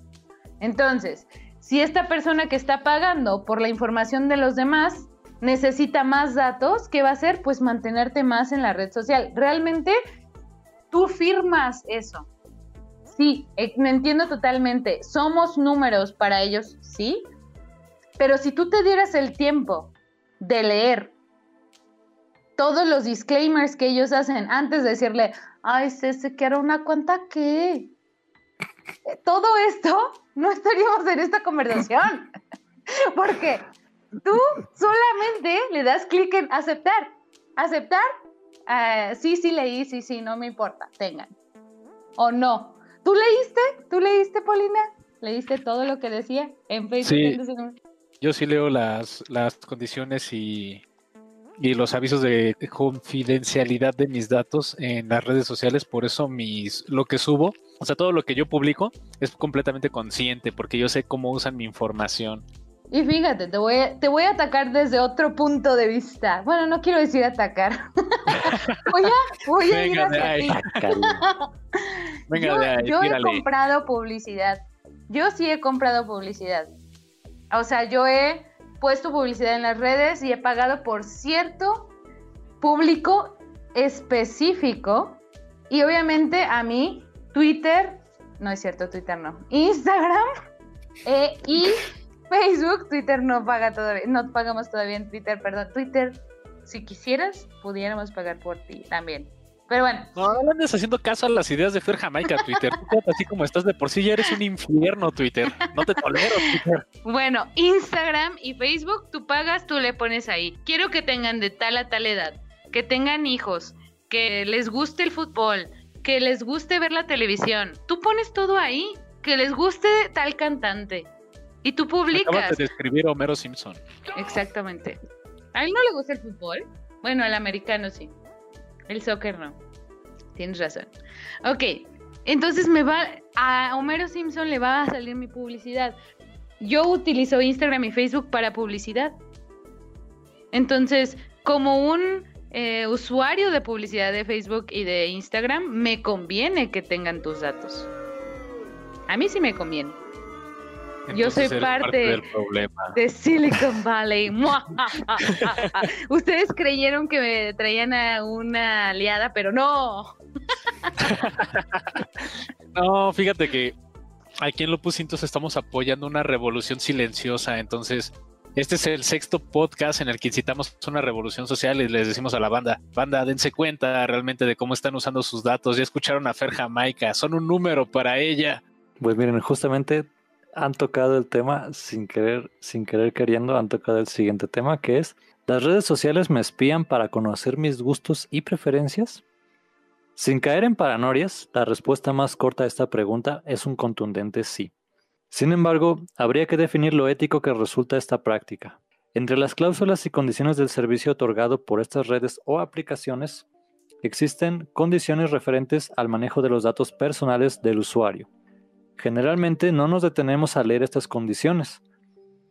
Entonces, si esta persona que está pagando por la información de los demás necesita más datos, ¿qué va a hacer? Pues mantenerte más en la red social. Realmente tú firmas eso. sí, eh, me entiendo totalmente. Somos números para ellos, sí. Pero si tú te dieras el tiempo de leer todos los disclaimers que ellos hacen antes de decirle, ay, se que era una cuenta que todo esto no estaríamos en esta conversación. Porque tú solamente le das clic en aceptar. Aceptar. Ah, sí, sí leí, sí, sí, no me importa, tengan. O no. ¿Tú leíste? ¿Tú leíste, Paulina? ¿Leíste todo lo que decía en Facebook? Yo sí leo las, las condiciones y, y los avisos de confidencialidad de mis datos en las redes sociales, por eso mis lo que subo, o sea, todo lo que yo publico es completamente consciente porque yo sé cómo usan mi información. Y fíjate, te voy, a, te voy a atacar desde otro punto de vista. Bueno, no quiero decir atacar. voy a, voy a ir hacia ti. Venga yo, de ahí, yo he comprado publicidad. Yo sí he comprado publicidad. O sea, yo he puesto publicidad en las redes y he pagado por cierto público específico. Y obviamente a mí, Twitter, no es cierto, Twitter no, Instagram eh, y Facebook, Twitter no paga todavía, no pagamos todavía en Twitter, perdón, Twitter, si quisieras, pudiéramos pagar por ti también. Pero bueno. No, no andes haciendo caso a las ideas de Fer Jamaica, Twitter. así como estás de por sí, ya eres un infierno, Twitter. No te tolero, Twitter. Bueno, Instagram y Facebook, tú pagas, tú le pones ahí. Quiero que tengan de tal a tal edad, que tengan hijos, que les guste el fútbol, que les guste ver la televisión. Tú pones todo ahí, que les guste tal cantante. Y tú publicas. Acabas de describir a Homero Simpson. Exactamente. ¿A él no le gusta el fútbol? Bueno, al americano sí. El soccer no. Tienes razón. Ok, entonces me va. A Homero Simpson le va a salir mi publicidad. Yo utilizo Instagram y Facebook para publicidad. Entonces, como un eh, usuario de publicidad de Facebook y de Instagram, me conviene que tengan tus datos. A mí sí me conviene. Yo soy parte, de Silicon Valley. Ustedes creyeron que me traían a una aliada, pero no. no, fíjate que aquí en Lupus Cintos estamos apoyando una revolución silenciosa. Entonces, este es el sexto podcast en el que incitamos una revolución social y les decimos a la banda, banda, dense cuenta realmente de cómo están usando sus datos. Ya escucharon a Fer Jamaica, son un número para ella. Pues miren, justamente han tocado el tema sin querer, sin querer queriendo, han tocado el siguiente tema que es, ¿las redes sociales me espían para conocer mis gustos y preferencias? Sin caer en paranorias, la respuesta más corta a esta pregunta es un contundente sí. Sin embargo, habría que definir lo ético que resulta esta práctica. Entre las cláusulas y condiciones del servicio otorgado por estas redes o aplicaciones, existen condiciones referentes al manejo de los datos personales del usuario, Generalmente no nos detenemos a leer estas condiciones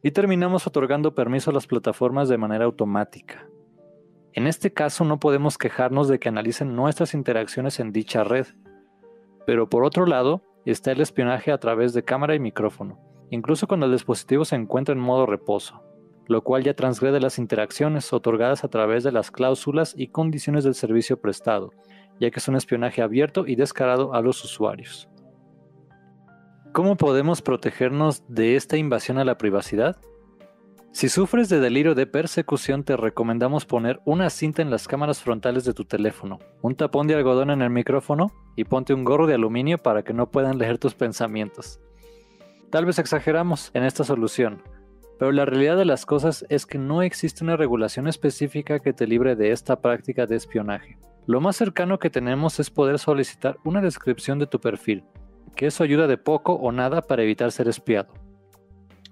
y terminamos otorgando permiso a las plataformas de manera automática. En este caso no podemos quejarnos de que analicen nuestras interacciones en dicha red. Pero por otro lado, está el espionaje a través de cámara y micrófono, incluso cuando el dispositivo se encuentra en modo reposo, lo cual ya transgrede las interacciones otorgadas a través de las cláusulas y condiciones del servicio prestado, ya que es un espionaje abierto y descarado a los usuarios. ¿Cómo podemos protegernos de esta invasión a la privacidad? Si sufres de delirio de persecución, te recomendamos poner una cinta en las cámaras frontales de tu teléfono, un tapón de algodón en el micrófono y ponte un gorro de aluminio para que no puedan leer tus pensamientos. Tal vez exageramos en esta solución, pero la realidad de las cosas es que no existe una regulación específica que te libre de esta práctica de espionaje. Lo más cercano que tenemos es poder solicitar una descripción de tu perfil, que eso ayuda de poco o nada para evitar ser espiado.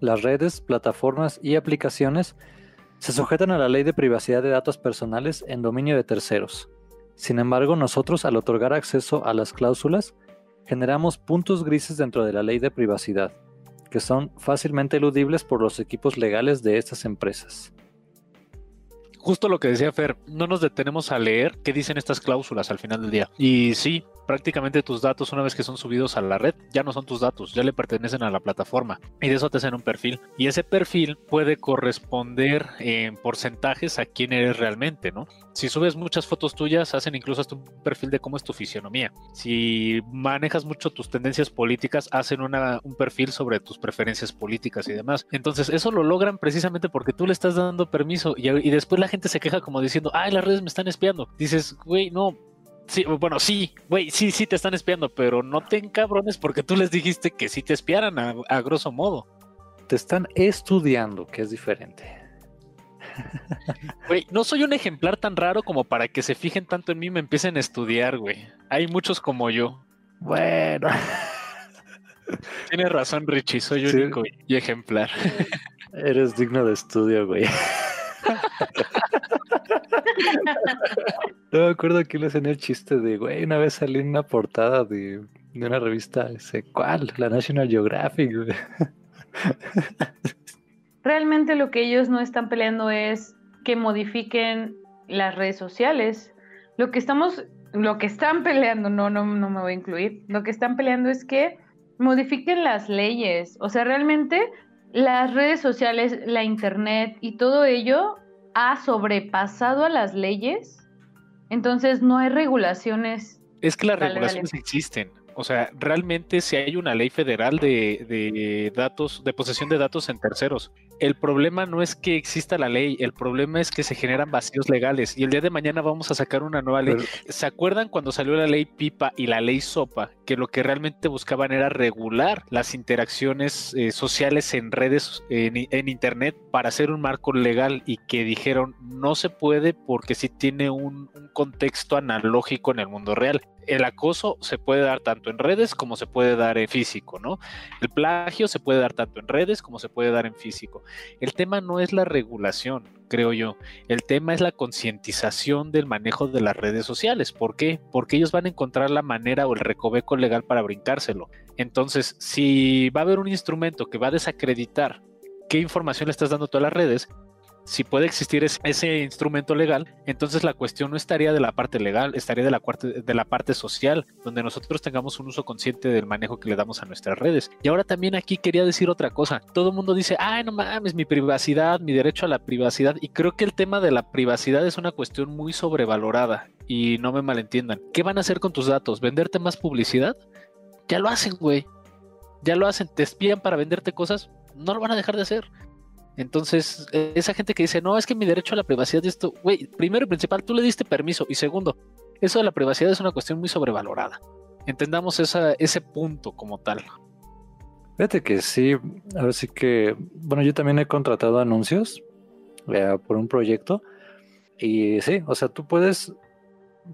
Las redes, plataformas y aplicaciones se sujetan a la ley de privacidad de datos personales en dominio de terceros. Sin embargo, nosotros al otorgar acceso a las cláusulas, generamos puntos grises dentro de la ley de privacidad, que son fácilmente eludibles por los equipos legales de estas empresas. Justo lo que decía Fer, no nos detenemos a leer qué dicen estas cláusulas al final del día. Y sí, prácticamente tus datos, una vez que son subidos a la red, ya no son tus datos, ya le pertenecen a la plataforma. Y de eso te hacen un perfil. Y ese perfil puede corresponder en porcentajes a quién eres realmente, ¿no? Si subes muchas fotos tuyas, hacen incluso hasta un perfil de cómo es tu fisionomía. Si manejas mucho tus tendencias políticas, hacen un perfil sobre tus preferencias políticas y demás. Entonces, eso lo logran precisamente porque tú le estás dando permiso y, y después la gente se queja como diciendo, ay, las redes me están espiando. Dices, güey, no, Sí, bueno, sí, güey, sí, sí te están espiando, pero no te encabrones porque tú les dijiste que sí te espiaran a, a grosso modo. Te están estudiando, que es diferente. Güey, no soy un ejemplar tan raro como para que se fijen tanto en mí y me empiecen a estudiar, güey. Hay muchos como yo. Bueno. Tienes razón, Richie, soy único y ejemplar. Eres digno de estudio, güey. no me acuerdo que le hacen el chiste de, güey, una vez salí en una portada de, de una revista, ese, ¿cuál? La National Geographic. Realmente lo que ellos no están peleando es que modifiquen las redes sociales. Lo que estamos, lo que están peleando, no, no, no me voy a incluir, lo que están peleando es que modifiquen las leyes. O sea, realmente las redes sociales, la internet y todo ello ha sobrepasado a las leyes. Entonces no hay regulaciones. Es que las regulaciones existen. O sea, realmente si hay una ley federal de, de, datos, de posesión de datos en terceros. El problema no es que exista la ley, el problema es que se generan vacíos legales y el día de mañana vamos a sacar una nueva ley. ¿Se acuerdan cuando salió la ley PIPA y la ley SOPA? Que lo que realmente buscaban era regular las interacciones eh, sociales en redes, en, en, Internet, para hacer un marco legal y que dijeron no se puede porque sí tiene un, un contexto analógico en el mundo real el acoso se puede dar tanto en redes como se puede dar en físico, ¿no? El plagio se puede dar tanto en redes como se puede dar en físico. El tema no es la regulación, creo yo. El tema es la concientización del manejo de las redes sociales. ¿Por qué? Porque ellos van a encontrar la manera o el recoveco legal para brincárselo. Entonces, si va a haber un instrumento que va a desacreditar qué información le estás dando a todas las redes, si puede existir ese, instrumento legal, entonces la cuestión no estaría de la parte legal, estaría de la, parte, de la parte social, donde nosotros tengamos un uso consciente del manejo que le damos a nuestras redes. Y ahora también aquí quería decir otra cosa. Todo el mundo dice, ay, no mames, mi privacidad, mi derecho a la privacidad. Y creo que el tema de la privacidad es una cuestión muy sobrevalorada. Y no me malentiendan. ¿Qué van a hacer con tus datos? ¿Venderte más publicidad? Ya lo hacen, güey. Ya lo hacen. ¿Te espían para venderte cosas? No lo van a dejar de hacer. Entonces, e, esa gente que dice, no, es que mi derecho a la privacidad, esto, güey, primero y principal, tú le diste permiso. Y segundo, eso de la privacidad es una cuestión muy sobrevalorada. Entendamos esa, ese punto como tal. Fíjate que sí, ahora sí que, bueno, yo también he contratado anuncios eh, por un proyecto. Y sí, o sea, tú puedes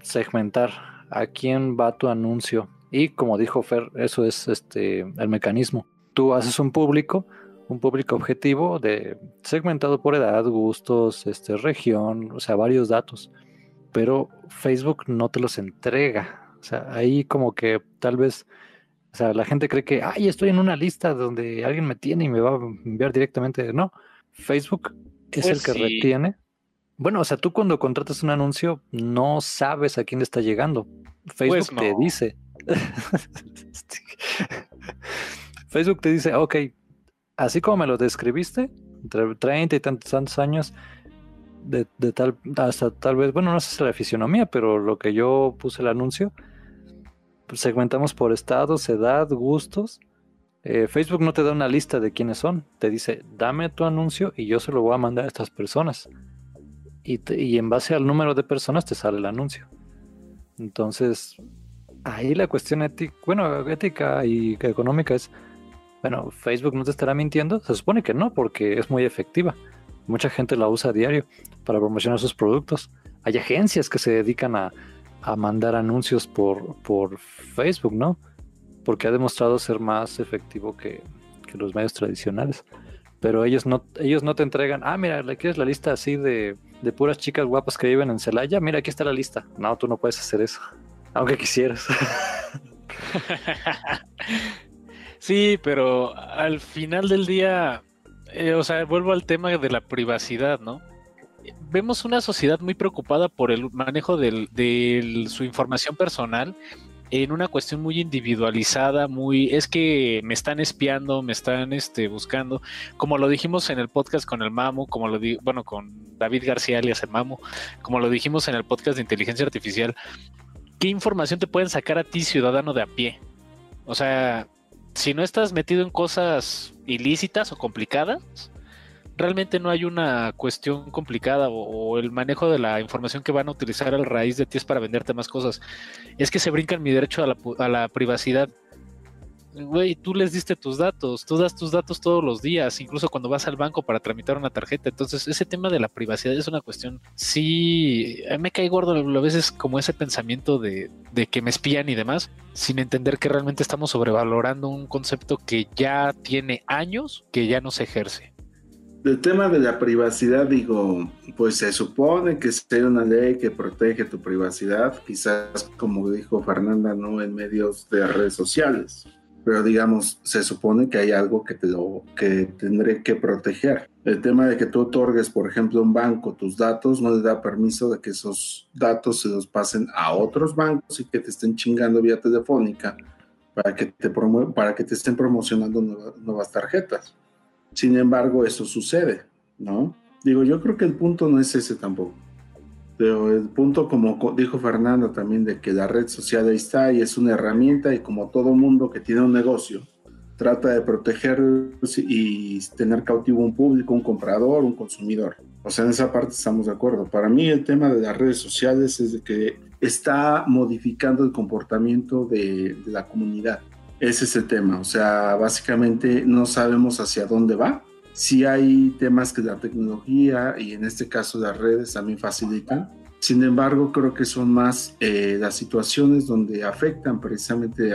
segmentar a quién va tu anuncio. Y como dijo Fer, eso es este el mecanismo. Tú haces un público un público objetivo de segmentado por edad, gustos, este, región, o sea, varios datos. Pero Facebook no te los entrega. O sea, ahí como que tal vez, o sea, la gente cree que, ay, estoy en una lista donde alguien me tiene y me va a enviar directamente. No, Facebook es el pues que retiene. Bueno, o sea, tú cuando contratas un anuncio no sabes a quién está llegando. Facebook pues te dice. Facebook te dice, ok, así como me lo describiste, entre 30 y tantos, años, de, tal, hasta tal vez, bueno, no sé si la fisionomía, pero lo que yo puse el anuncio, pues segmentamos por estados, edad, gustos. Eh, Facebook no te da una lista de quiénes son, te dice, dame tu anuncio y yo se lo voy a mandar a estas personas. Y, y en base al número de personas te sale el anuncio. Entonces, ahí la cuestión ética, bueno, ética y económica es, bueno, Facebook no te estará mintiendo. Se supone que no, porque es muy efectiva. Mucha gente la usa a diario para promocionar sus productos. Hay agencias que se dedican a, mandar anuncios por, por, Facebook, ¿no? Porque ha demostrado ser más efectivo que, los medios tradicionales. Pero ellos no, ellos no te entregan, ah, mira, ¿quieres la lista así de, de puras chicas guapas que viven en Celaya? Mira, aquí está la lista. No, tú no puedes hacer eso. Aunque quisieras. Sí, pero al final del día, eh, o sea, vuelvo al tema de la privacidad, ¿no? vemos una sociedad muy preocupada por el manejo de su información personal en una cuestión muy individualizada, muy es que me están espiando, me están este, buscando, como lo dijimos en el podcast con el Mamo, como lo di, bueno, con David García alias el Mamo, como lo dijimos en el podcast de inteligencia artificial, ¿qué información te pueden sacar a ti ciudadano de a pie? O sea, si no estás metido en cosas ilícitas o complicadas, realmente no hay una cuestión complicada o, el manejo de la información que van a utilizar al raíz de ti es para venderte más cosas. Es que se brincan mi derecho a la, a la privacidad. Güey, tú les diste tus datos, tú das tus datos todos los días, incluso cuando vas al banco para tramitar una tarjeta. Entonces, ese tema de la privacidad es una cuestión, sí, me cae gordo a veces como ese pensamiento de, de que me espían y demás, sin entender que realmente estamos sobrevalorando un concepto que ya tiene años que ya no se ejerce. El tema de la privacidad, digo, pues se supone que hay una ley que protege tu privacidad, quizás como dijo Fernanda, no en medios de redes sociales, pero digamos, se supone que hay algo que te lo que tendré que proteger. El tema de que tú otorgues, por ejemplo, a un banco tus datos no le da permiso de que esos datos se los pasen a otros bancos y que te estén chingando vía telefónica para que te, para que te estén promocionando nuevas tarjetas. Sin embargo, eso sucede, ¿no? Digo, yo creo que el punto no es ese tampoco. Pero el punto, como dijo Fernando también, de que la red social ahí está y es una herramienta y como todo mundo que tiene un negocio, trata de proteger y tener cautivo un público, un comprador, un consumidor. O sea, en esa parte estamos de acuerdo. Para mí el tema de las redes sociales es de que está modificando el comportamiento de, de la comunidad. Ese es el tema, o sea, básicamente no sabemos hacia dónde va. Sí hay temas que la tecnología y en este caso las redes también facilitan. Sin embargo, creo que son más eh, las situaciones donde afectan precisamente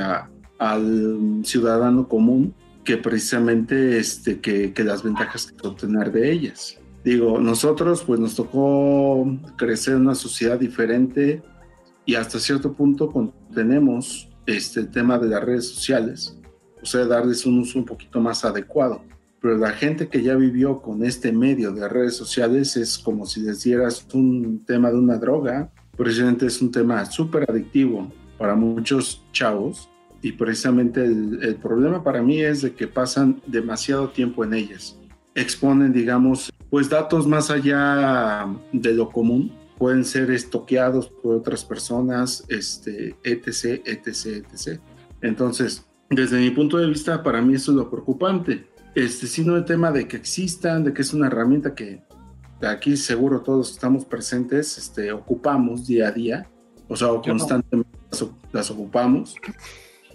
al ciudadano común que precisamente este, que, que las ventajas que obtener de ellas. Digo, nosotros pues nos tocó crecer en una sociedad diferente y hasta cierto punto tenemos este tema de las redes sociales, o sea, darles un uso un poquito más adecuado. Pero la gente que ya vivió con este medio de redes sociales es como si les un tema de una droga. Precisamente es un tema súper adictivo para muchos chavos y precisamente el, el, problema para mí es de que pasan demasiado tiempo en ellas. Exponen, digamos, pues datos más allá de lo común pueden ser estoqueados por otras personas, este, etc., etc., etc. Entonces, desde mi punto de vista, para mí eso es lo preocupante. Este, sino el tema de que existan, de que es una herramienta que aquí seguro todos estamos presentes, este, ocupamos día a día, o sea, constantemente las, ocupamos.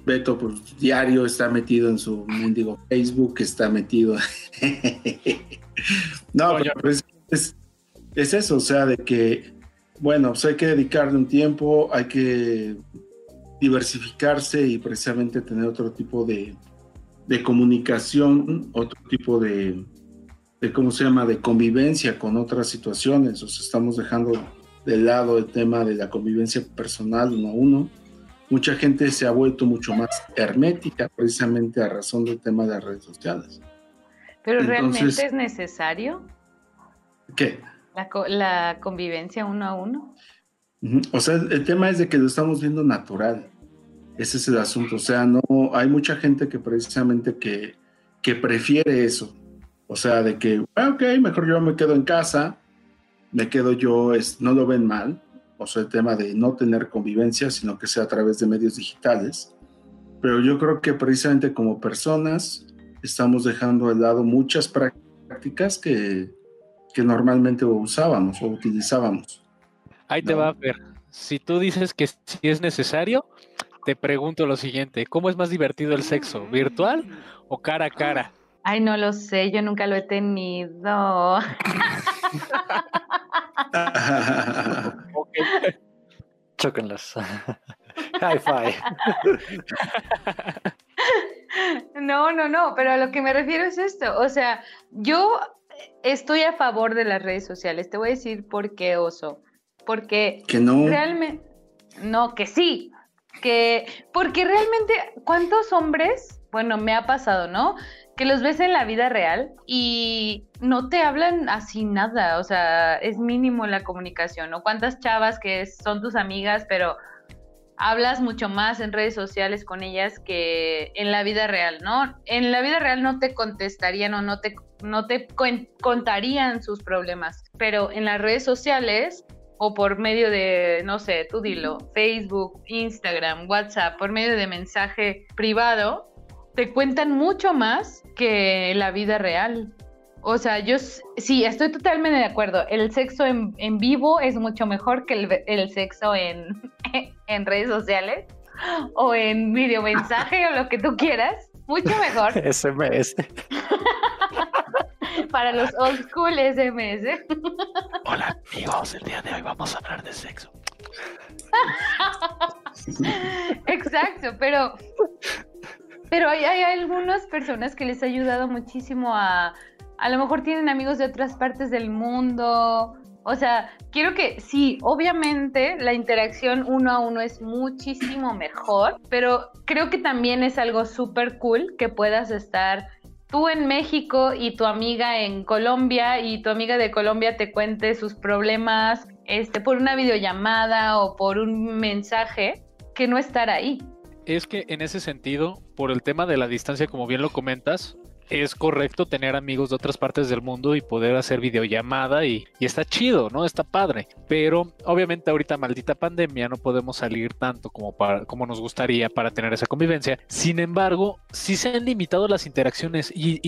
Beto, pues diario está metido en su mendigo Facebook, está metido. no, pero es, es, eso, o sea, de que bueno, pues hay que dedicarle un tiempo, hay que diversificarse y precisamente tener otro tipo de, comunicación, otro tipo de, ¿cómo se llama?, de convivencia con otras situaciones. O sea, estamos dejando de lado el tema de la convivencia personal uno a uno. Mucha gente se ha vuelto mucho más hermética precisamente a razón del tema de las redes sociales. Pero realmente es necesario. ¿Qué? La, convivencia uno a uno. O sea, el tema es de que lo estamos viendo natural. Ese es el asunto. O sea, no hay mucha gente que precisamente que, que prefiere eso. O sea, de que, ah, ok, mejor yo me quedo en casa, me quedo yo, es, no lo ven mal. O sea, el tema de no tener convivencia, sino que sea a través de medios digitales. Pero yo creo que precisamente como personas estamos dejando de lado muchas prácticas que, que normalmente usábamos o utilizábamos. Ahí te va a ver. Si tú dices que si es necesario, te pregunto lo siguiente, ¿cómo es más divertido el sexo? ¿Virtual o cara a cara? Ay, no lo sé, yo nunca lo he tenido. Chóquenlas. High five. No, no, no, pero a lo que me refiero es esto. O sea, yo estoy a favor de las redes sociales. Te voy a decir por qué, Oso. Porque que no. realmente, no, que sí, que porque realmente, ¿cuántos hombres, bueno, me ha pasado, ¿no? que los ves en la vida real y no te hablan así nada, o sea, es mínimo la comunicación, ¿no? ¿Cuántas chavas que son tus amigas, pero hablas mucho más en redes sociales con ellas que en la vida real, ¿no? En la vida real no te contestarían o no te, no te contarían sus problemas, pero en las redes sociales o por medio de, no sé, tú dilo, Facebook, Instagram, WhatsApp, por medio de mensaje privado, te cuentan mucho más que la vida real. O sea, yo sí, estoy totalmente de acuerdo. El sexo en, vivo es mucho mejor que el, sexo en, en, redes sociales o en videomensaje o lo que tú quieras. Mucho mejor. SMS. Para los old school SMS. Hola amigos, el día de hoy vamos a hablar de sexo. Exacto, pero pero hay, hay algunas personas que les ha ayudado muchísimo a, a lo mejor tienen amigos de otras partes del mundo. O sea, quiero que sí, obviamente la interacción uno a uno es muchísimo mejor, pero creo que también es algo súper cool que puedas estar tú en México y tu amiga en Colombia y tu amiga de Colombia te cuente sus problemas este, por una videollamada o por un mensaje que no estar ahí. Es que en ese sentido, por el tema de la distancia, como bien lo comentas, es correcto tener amigos de otras partes del mundo y poder hacer videollamada y, está chido, ¿no? Está padre. Pero obviamente ahorita maldita pandemia no podemos salir tanto como, para, como nos gustaría para tener esa convivencia. Sin embargo, sí se han limitado las interacciones y,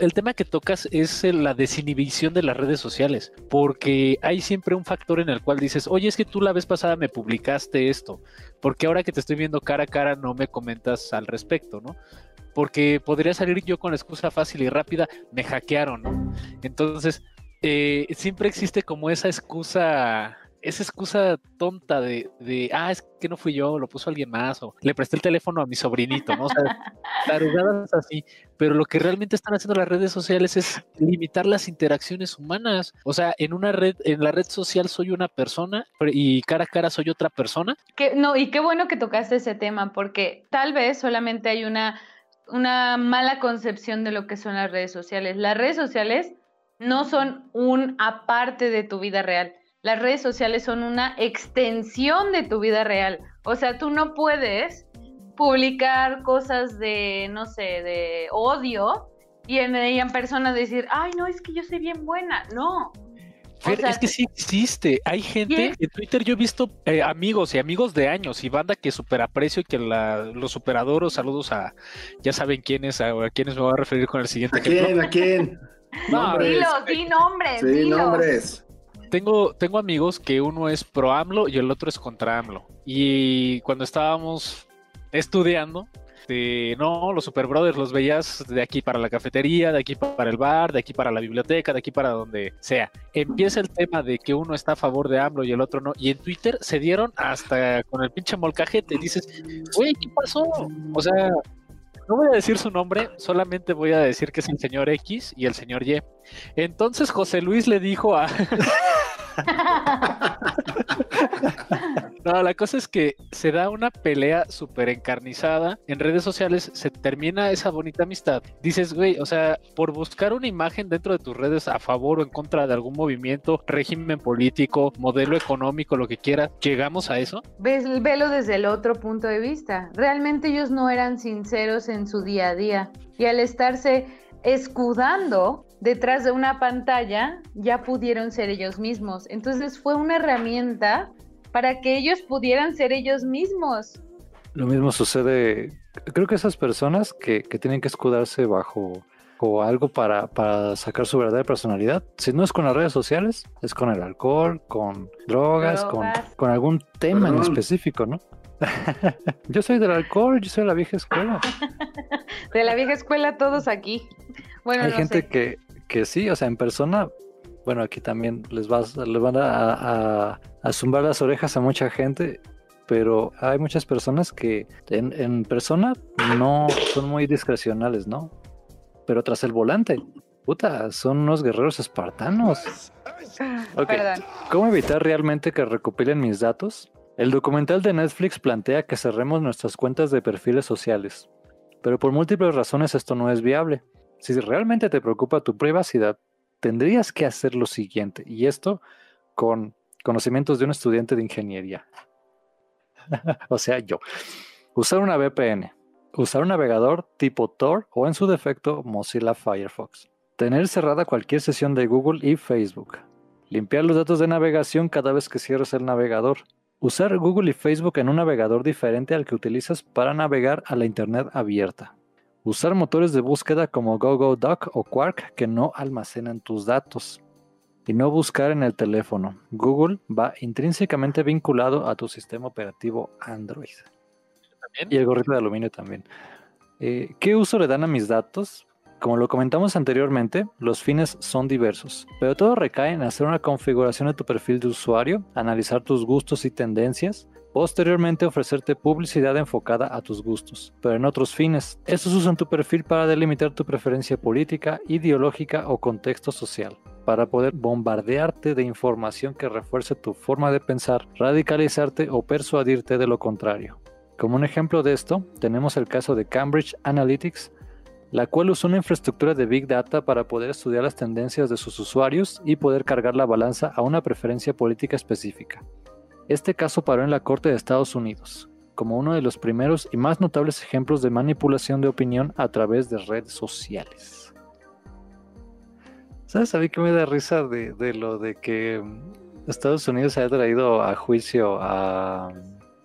el tema que tocas es la desinhibición de las redes sociales, porque hay siempre un factor en el cual dices, oye, es que tú la vez pasada me publicaste esto, porque ahora que te estoy viendo cara a cara no me comentas al respecto, ¿no? Porque podría salir yo con la excusa fácil y rápida, me hackearon, ¿no? Entonces, eh, siempre existe como esa excusa, esa excusa tonta de, de, ah, es que no fui yo, lo puso alguien más, o le presté el teléfono a mi sobrinito, ¿no? O sea, tarugadas así, pero lo que realmente están haciendo las redes sociales es limitar las interacciones humanas. O sea, en una red, en la red social soy una persona y cara a cara soy otra persona. No, y qué bueno que tocaste ese tema, porque tal vez solamente hay una una mala concepción de lo que son las redes sociales. Las redes sociales no son un aparte de tu vida real. Las redes sociales son una extensión de tu vida real. O sea, tú no puedes publicar cosas de, no sé, de odio y en, en persona decir, ay, no, es que yo soy bien buena. No, es que sí existe. Hay gente en Twitter, yo he visto eh, amigos y amigos de años y banda que super aprecio y que la, los superadores, saludos a, ya saben quiénes, a, a quiénes me voy a referir con el siguiente. ¿A quién? ¿A quién? No, di nombres. Sí, nombres. Tengo, tengo amigos que uno es pro AMLO y el otro es contra AMLO. Y cuando estábamos estudiando, este, no, los Super Brothers los veías de aquí para la cafetería, de aquí para el bar, de aquí para la biblioteca, de aquí para donde sea. Empieza el tema de que uno está a favor de AMLO y el otro no, y en Twitter se dieron hasta con el pinche molcajete. Dices, güey, ¿qué pasó? O sea, no voy a decir su nombre, solamente voy a decir que es el señor X y el señor Y. Entonces José Luis le dijo a... no, la cosa es que se da una pelea súper encarnizada en redes sociales, se termina esa bonita amistad. Dices, güey, o sea, por buscar una imagen dentro de tus redes a favor o en contra de algún movimiento, régimen político, modelo económico, lo que quiera, ¿llegamos a eso? Ves, velo desde el otro punto de vista. Realmente ellos no eran sinceros en su día a día y al estarse escudando detrás de una pantalla, ya pudieron ser ellos mismos. Entonces fue una herramienta para que ellos pudieran ser ellos mismos. Lo mismo sucede, creo que esas personas que, tienen que escudarse bajo o algo para, para, sacar su verdadera personalidad. Si no es con las redes sociales, es con el alcohol, con drogas, Con, con, algún tema en específico, ¿no? yo soy del alcohol, yo soy de la vieja escuela. de la vieja escuela todos aquí. Bueno, Hay gente que, que sí, o sea, en persona, bueno, aquí también les, vas, les van a, a, zumbar las orejas a mucha gente, pero hay muchas personas que en, en, persona no son muy discrecionales, ¿no? Pero tras el volante, puta, son unos guerreros espartanos. Okay. ¿Cómo evitar realmente que recopilen mis datos? El documental de Netflix plantea que cerremos nuestras cuentas de perfiles sociales, pero por múltiples razones esto no es viable. Si realmente te preocupa tu privacidad, tendrías que hacer lo siguiente, y esto con conocimientos de un estudiante de ingeniería. o sea, yo. Usar una VPN. Usar un navegador tipo Tor o en su defecto Mozilla Firefox. Tener cerrada cualquier sesión de Google y Facebook. Limpiar los datos de navegación cada vez que cierres el navegador. Usar Google y Facebook en un navegador diferente al que utilizas para navegar a la Internet abierta. Usar motores de búsqueda como GoGoDuck o Quark que no almacenan tus datos. Y no buscar en el teléfono. Google va intrínsecamente vinculado a tu sistema operativo Android. Y el gorrito de aluminio también. Eh, ¿Qué uso le dan a mis datos? Como lo comentamos anteriormente, los fines son diversos, pero todo recae en hacer una configuración de tu perfil de usuario, analizar tus gustos y tendencias, posteriormente ofrecerte publicidad enfocada a tus gustos, pero en otros fines. Estos usan tu perfil para delimitar tu preferencia política, ideológica o contexto social para poder bombardearte de información que refuerce tu forma de pensar, radicalizarte o persuadirte de lo contrario. Como un ejemplo de esto, tenemos el caso de Cambridge Analytics, la cual usó una infraestructura de Big Data para poder estudiar las tendencias de sus usuarios y poder cargar la balanza a una preferencia política específica. Este caso paró en la Corte de Estados Unidos, como uno de los primeros y más notables ejemplos de manipulación de opinión a través de redes sociales. ¿Sabes a mí que me da risa de, lo de que Estados Unidos haya traído a juicio a...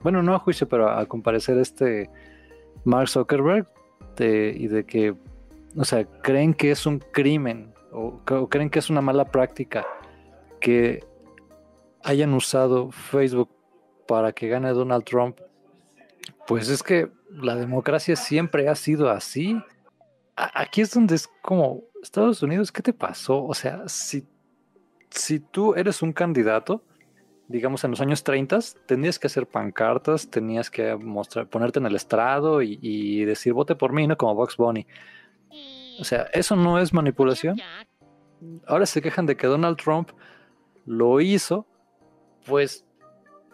Bueno, no a juicio, pero a comparecer este Mark Zuckerberg y de que, o sea, creen que es un crimen o, creen que es una mala práctica que hayan usado Facebook para que gane Donald Trump, pues es que la democracia siempre ha sido así. aquí es donde es como, Estados Unidos, ¿qué te pasó? O sea, si, si tú eres un candidato, digamos, en los años 30, tenías que hacer pancartas, tenías que mostrar, ponerte en el estrado y, decir vote por mí, ¿no? Como Box Bunny. O sea, ¿eso no es manipulación? Ahora se quejan de que Donald Trump lo hizo, pues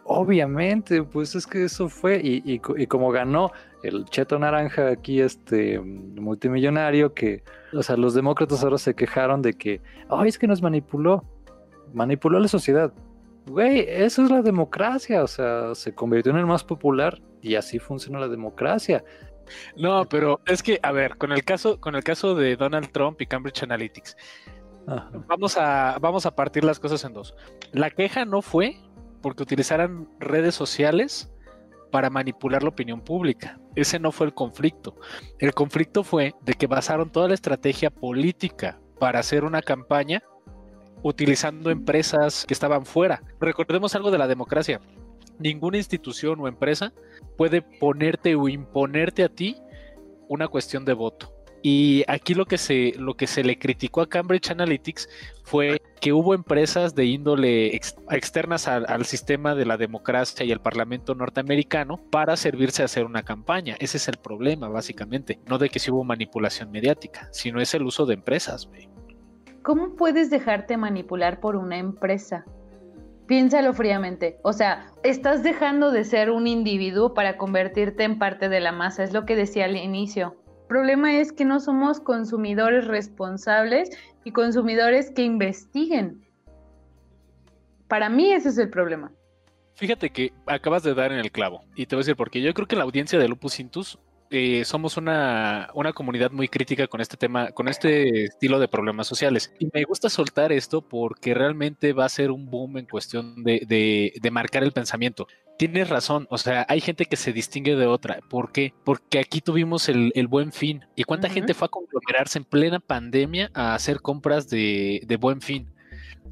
obviamente, pues es que eso fue, y, como ganó el cheto naranja aquí, este multimillonario, que, o sea, los demócratas ahora se quejaron de que, ay, es que nos manipuló, manipuló a la sociedad. Güey, eso es la democracia, o sea, se convirtió en el más popular y así funciona la democracia. No, pero es que, a ver, con el caso, con el caso de Donald Trump y Cambridge Analytics, vamos a, vamos a partir las cosas en dos. La queja no fue porque utilizaran redes sociales para manipular la opinión pública. Ese no fue el conflicto. El conflicto fue de que basaron toda la estrategia política para hacer una campaña utilizando empresas que estaban fuera. Recordemos algo de la democracia. Ninguna institución o empresa puede ponerte o imponerte a ti una cuestión de voto. Y aquí lo que se, lo que se le criticó a Cambridge Analytics fue que hubo empresas de índole externas al, sistema de la democracia y el parlamento norteamericano para servirse a hacer una campaña. Ese es el problema, básicamente. No de que si hubo manipulación mediática, sino es el uso de empresas. ¿cómo puedes dejarte manipular por una empresa? Piénsalo fríamente. O sea, estás dejando de ser un individuo para convertirte en parte de la masa, es lo que decía al inicio. Problema es que no somos consumidores responsables y consumidores que investiguen. Para mí ese es el problema. Fíjate que acabas de dar en el clavo y te voy a decir porque yo creo que la audiencia de Lupus Intus eh, somos una, comunidad muy crítica con este tema, con este estilo de problemas sociales. Y me gusta soltar esto porque realmente va a ser un boom en cuestión de, marcar el pensamiento. Tienes razón, o sea, hay gente que se distingue de otra. ¿Por qué? Porque aquí tuvimos el, buen fin. ¿Y cuánta gente fue a conglomerarse en plena pandemia a hacer compras de, buen fin?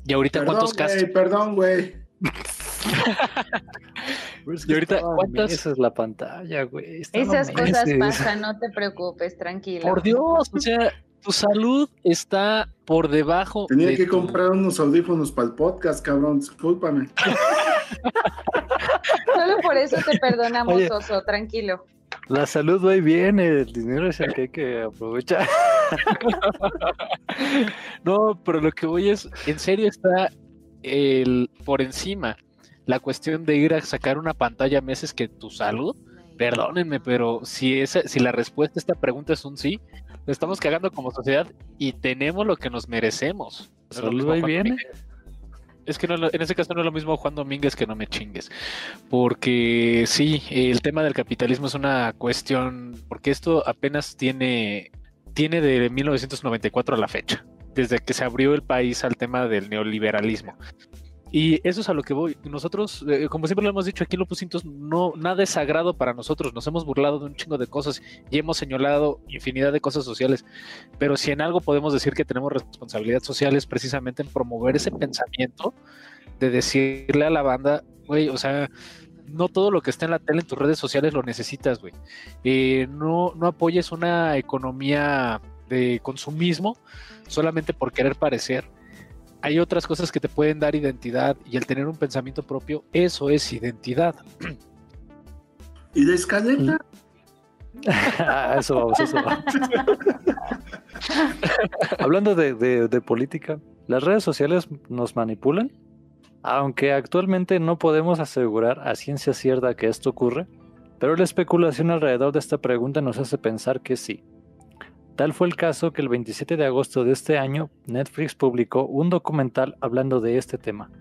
Y ahorita, ¿cuántos casos? Perdón, güey. y ahorita, ¿cuántas? Esa es la pantalla, güey. Esas cosas pasan, no te preocupes, tranquilo. Por Dios, o sea, tu salud está por debajo. Tenía que comprar unos audífonos para el podcast, cabrón, discúlpame. Solo por eso te perdonamos, Oso, tranquilo. La salud va y viene, el dinero es el que hay que aprovechar. no, pero lo que voy es, en serio está el por encima la cuestión de ir a sacar una pantalla meses que tu salud, perdónenme, pero si esa, si la respuesta a esta pregunta es un sí, estamos cagando como sociedad y tenemos lo que nos merecemos. Solo ahí viene. Es que en ese caso no es lo mismo Juan Domínguez que no me chingues. Porque sí, el tema del capitalismo es una cuestión, porque esto apenas tiene, tiene de 1994 a la fecha, desde que se abrió el país al tema del neoliberalismo. Y eso es a lo que voy. Nosotros, eh, como siempre lo hemos dicho aquí en Lopus no, nada es sagrado para nosotros. Nos hemos burlado de un chingo de cosas y hemos señalado infinidad de cosas sociales. Pero si en algo podemos decir que tenemos responsabilidad social es precisamente en promover ese pensamiento de decirle a la banda, güey, o sea, no todo lo que está en la tele, en tus redes sociales lo necesitas, güey. Eh, no, no apoyes una economía de consumismo solamente por querer parecer hay otras cosas que te pueden dar identidad y el tener un pensamiento propio, eso es identidad. ¿Y de escaleta? Ah, eso vamos, eso vamos. Hablando de, política, ¿las redes sociales nos manipulan? Aunque actualmente no podemos asegurar a ciencia cierta que esto ocurre, pero la especulación alrededor de esta pregunta nos hace pensar que sí. Tal fue el caso que el 27 de agosto de este año Netflix publicó un documental hablando de este tema,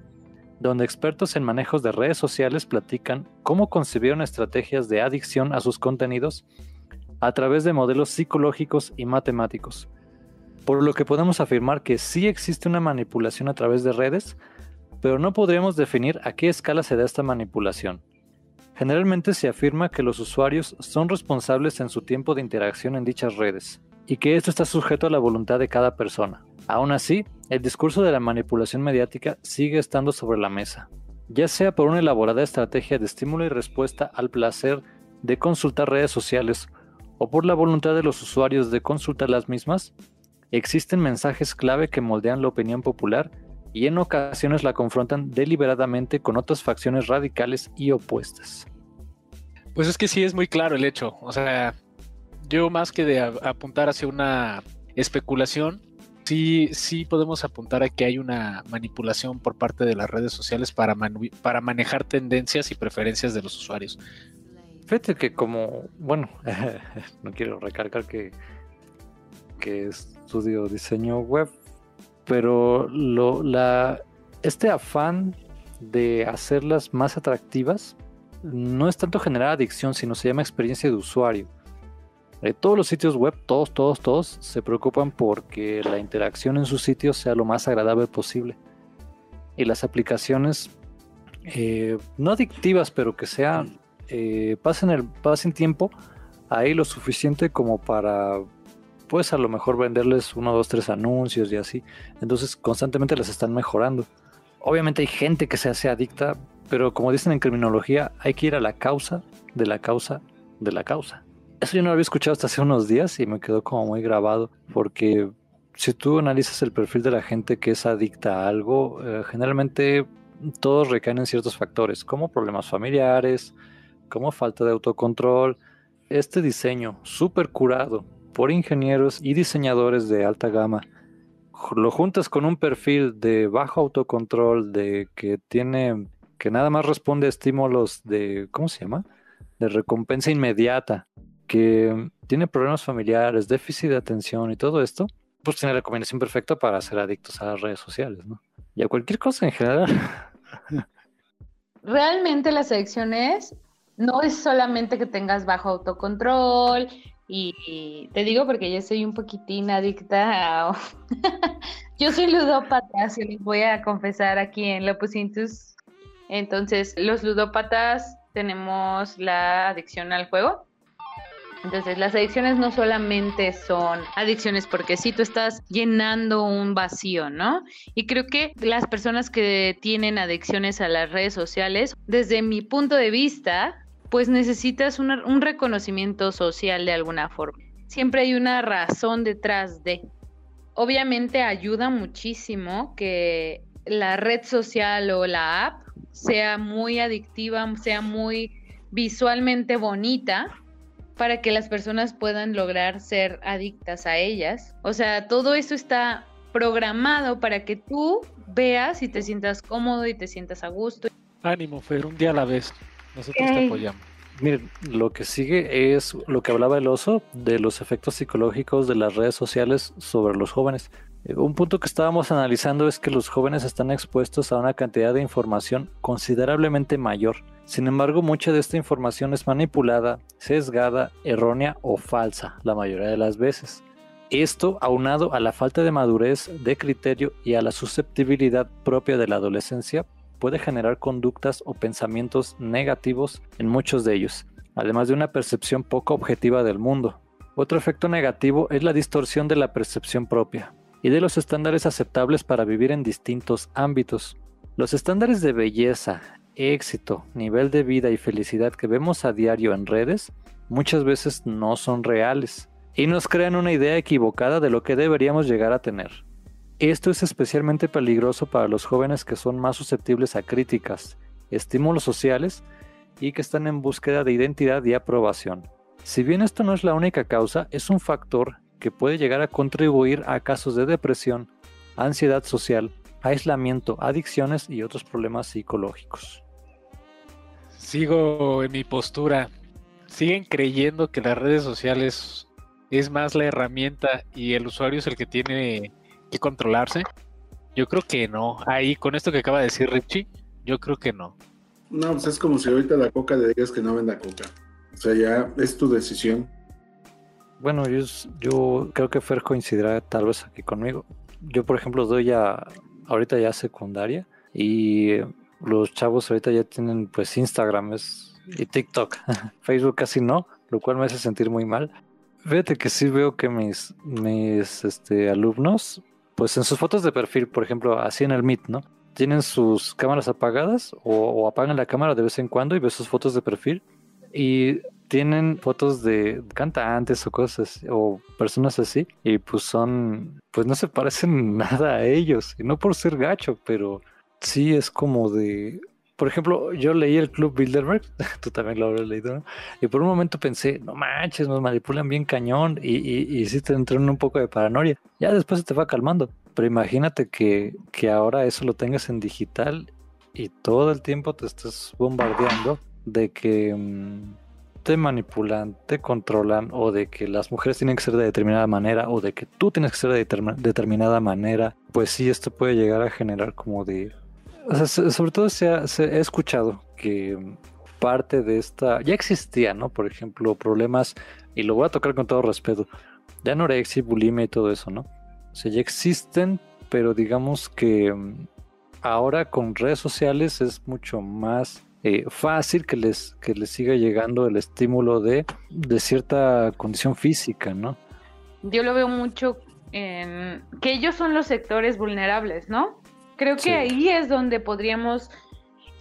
donde expertos en manejos de redes sociales platican cómo concibieron estrategias de adicción a sus contenidos a través de modelos psicológicos y matemáticos, por lo que podemos afirmar que sí existe una manipulación a través de redes, pero no podríamos definir a qué escala se da esta manipulación. Generalmente se afirma que los usuarios son responsables en su tiempo de interacción en dichas redes, y que esto está sujeto a la voluntad de cada persona. Aún así, el discurso de la manipulación mediática sigue estando sobre la mesa, ya sea por una elaborada estrategia de estímulo y respuesta al placer de consultar redes sociales o por la voluntad de los usuarios de consultar las mismas, existen mensajes clave que moldean la opinión popular y en ocasiones la confrontan deliberadamente con otras facciones radicales y opuestas. Pues es que sí es muy claro el hecho, o sea, yo más que de apuntar hacia una especulación, sí, sí podemos apuntar a que hay una manipulación por parte de las redes sociales para, para manejar tendencias y preferencias de los usuarios. Fíjate que como, bueno, no quiero recargar que, que estudio diseño web, pero la, este afán de hacerlas más atractivas no es tanto generar adicción, sino se llama experiencia de usuario. Eh, todos los sitios web, todos, todos, todos, se preocupan porque la interacción en sus sitios sea lo más agradable posible. Y las aplicaciones, eh, no adictivas, pero que sean, eh, pasen, el, pasen tiempo ahí lo suficiente como para, pues a lo mejor venderles uno, dos, tres anuncios y así. Entonces constantemente las están mejorando. Obviamente hay gente que se hace adicta, pero como dicen en criminología, hay que ir a la causa de la causa de la causa. Eso yo no lo había escuchado hasta hace unos días y me quedó como muy grabado porque si tú analizas el perfil de la gente que es adicta a algo, eh, generalmente todos recaen en ciertos factores, como problemas familiares, como falta de autocontrol. Este diseño súper curado por ingenieros y diseñadores de alta gama, lo juntas con un perfil de bajo autocontrol, de que tiene, que nada más responde a estímulos de, ¿cómo se llama? De recompensa inmediata que tiene problemas familiares, déficit de atención y todo esto, pues tiene la combinación perfecta para ser adictos a las redes sociales, ¿no? Y a cualquier cosa en general. Realmente las adicciones no es solamente que tengas bajo autocontrol y, te digo porque yo soy un poquitín adicta a... yo soy ludópata, si les voy a confesar aquí en Lopusintus. Entonces, los ludópatas tenemos la adicción al juego entonces, las adicciones no solamente son adicciones porque sí tú estás llenando un vacío, ¿no? Y creo que las personas que tienen adicciones a las redes sociales, desde mi punto de vista, pues necesitas un reconocimiento social de alguna forma. Siempre hay una razón detrás de. Obviamente ayuda muchísimo que la red social o la app sea muy adictiva, sea muy visualmente bonita, para que las personas puedan lograr ser adictas a ellas. O sea, todo eso está programado para que tú veas y te sientas cómodo y te sientas a gusto. Ánimo, Fer, un día a la vez. Nosotros te apoyamos. Miren, lo que sigue es lo que hablaba el oso de los efectos psicológicos de las redes sociales sobre los jóvenes. Un punto que estábamos analizando es que los jóvenes están expuestos a una cantidad de información considerablemente mayor. Sin embargo, mucha de esta información es manipulada, sesgada, errónea o falsa la mayoría de las veces. Esto, aunado a la falta de madurez, de criterio y a la susceptibilidad propia de la adolescencia, puede generar conductas o pensamientos negativos en muchos de ellos, además de una percepción poco objetiva del mundo. Otro efecto negativo es la distorsión de la percepción propia y de los estándares aceptables para vivir en distintos ámbitos. Los estándares de belleza, éxito, nivel de vida y felicidad que vemos a diario en redes muchas veces no son reales y nos crean una idea equivocada de lo que deberíamos llegar a tener. Esto es especialmente peligroso para los jóvenes que son más susceptibles a críticas, estímulos sociales y que están en búsqueda de identidad y aprobación. Si bien esto no es la única causa, es un factor que puede llegar a contribuir a casos de depresión, ansiedad social, aislamiento, adicciones y otros problemas psicológicos. Sigo en mi postura. Siguen creyendo que las redes sociales es más la herramienta y el usuario es el que tiene controlarse? Yo creo que no. Ahí, con esto que acaba de decir Richie, yo creo que no. No, pues es como si ahorita la coca le digas que no venda coca. O sea, ya es tu decisión. Bueno, yo, creo que Fer coincidirá tal vez aquí conmigo. Yo, por ejemplo, doy ya, ahorita ya secundaria y los chavos ahorita ya tienen pues Instagram y TikTok. Facebook casi no, lo cual me hace sentir muy mal. Fíjate que sí veo que mis, mis este, alumnos pues en sus fotos de perfil, por ejemplo, así en el Meet, ¿no? Tienen sus cámaras apagadas o, apagan la cámara de vez en cuando y ves sus fotos de perfil y tienen fotos de cantantes o cosas o personas así y pues son pues no se parecen nada a ellos y no por ser gacho pero sí es como de por ejemplo, yo leí el Club Bilderberg, tú también lo habrás leído, ¿no? Y por un momento pensé, no manches, nos manipulan bien cañón y, y, y sí te entró en un poco de paranoia. Ya después se te va calmando. Pero imagínate que, que ahora eso lo tengas en digital y todo el tiempo te estás bombardeando de que mm, te manipulan, te controlan o de que las mujeres tienen que ser de determinada manera o de que tú tienes que ser de determinada manera. Pues sí, esto puede llegar a generar como de sobre todo se ha, escuchado que parte de esta, ya existía, ¿no? Por ejemplo, problemas, y lo voy a tocar con todo respeto, de anorexia, bulimia y todo eso, ¿no? O sea, ya existen, pero digamos que mm, ahora con redes sociales es mucho más eh, fácil que les, que les siga llegando el estímulo de, de cierta condición física, ¿no? Yo lo veo mucho en que ellos son los sectores vulnerables, ¿no? Creo que ahí es donde podríamos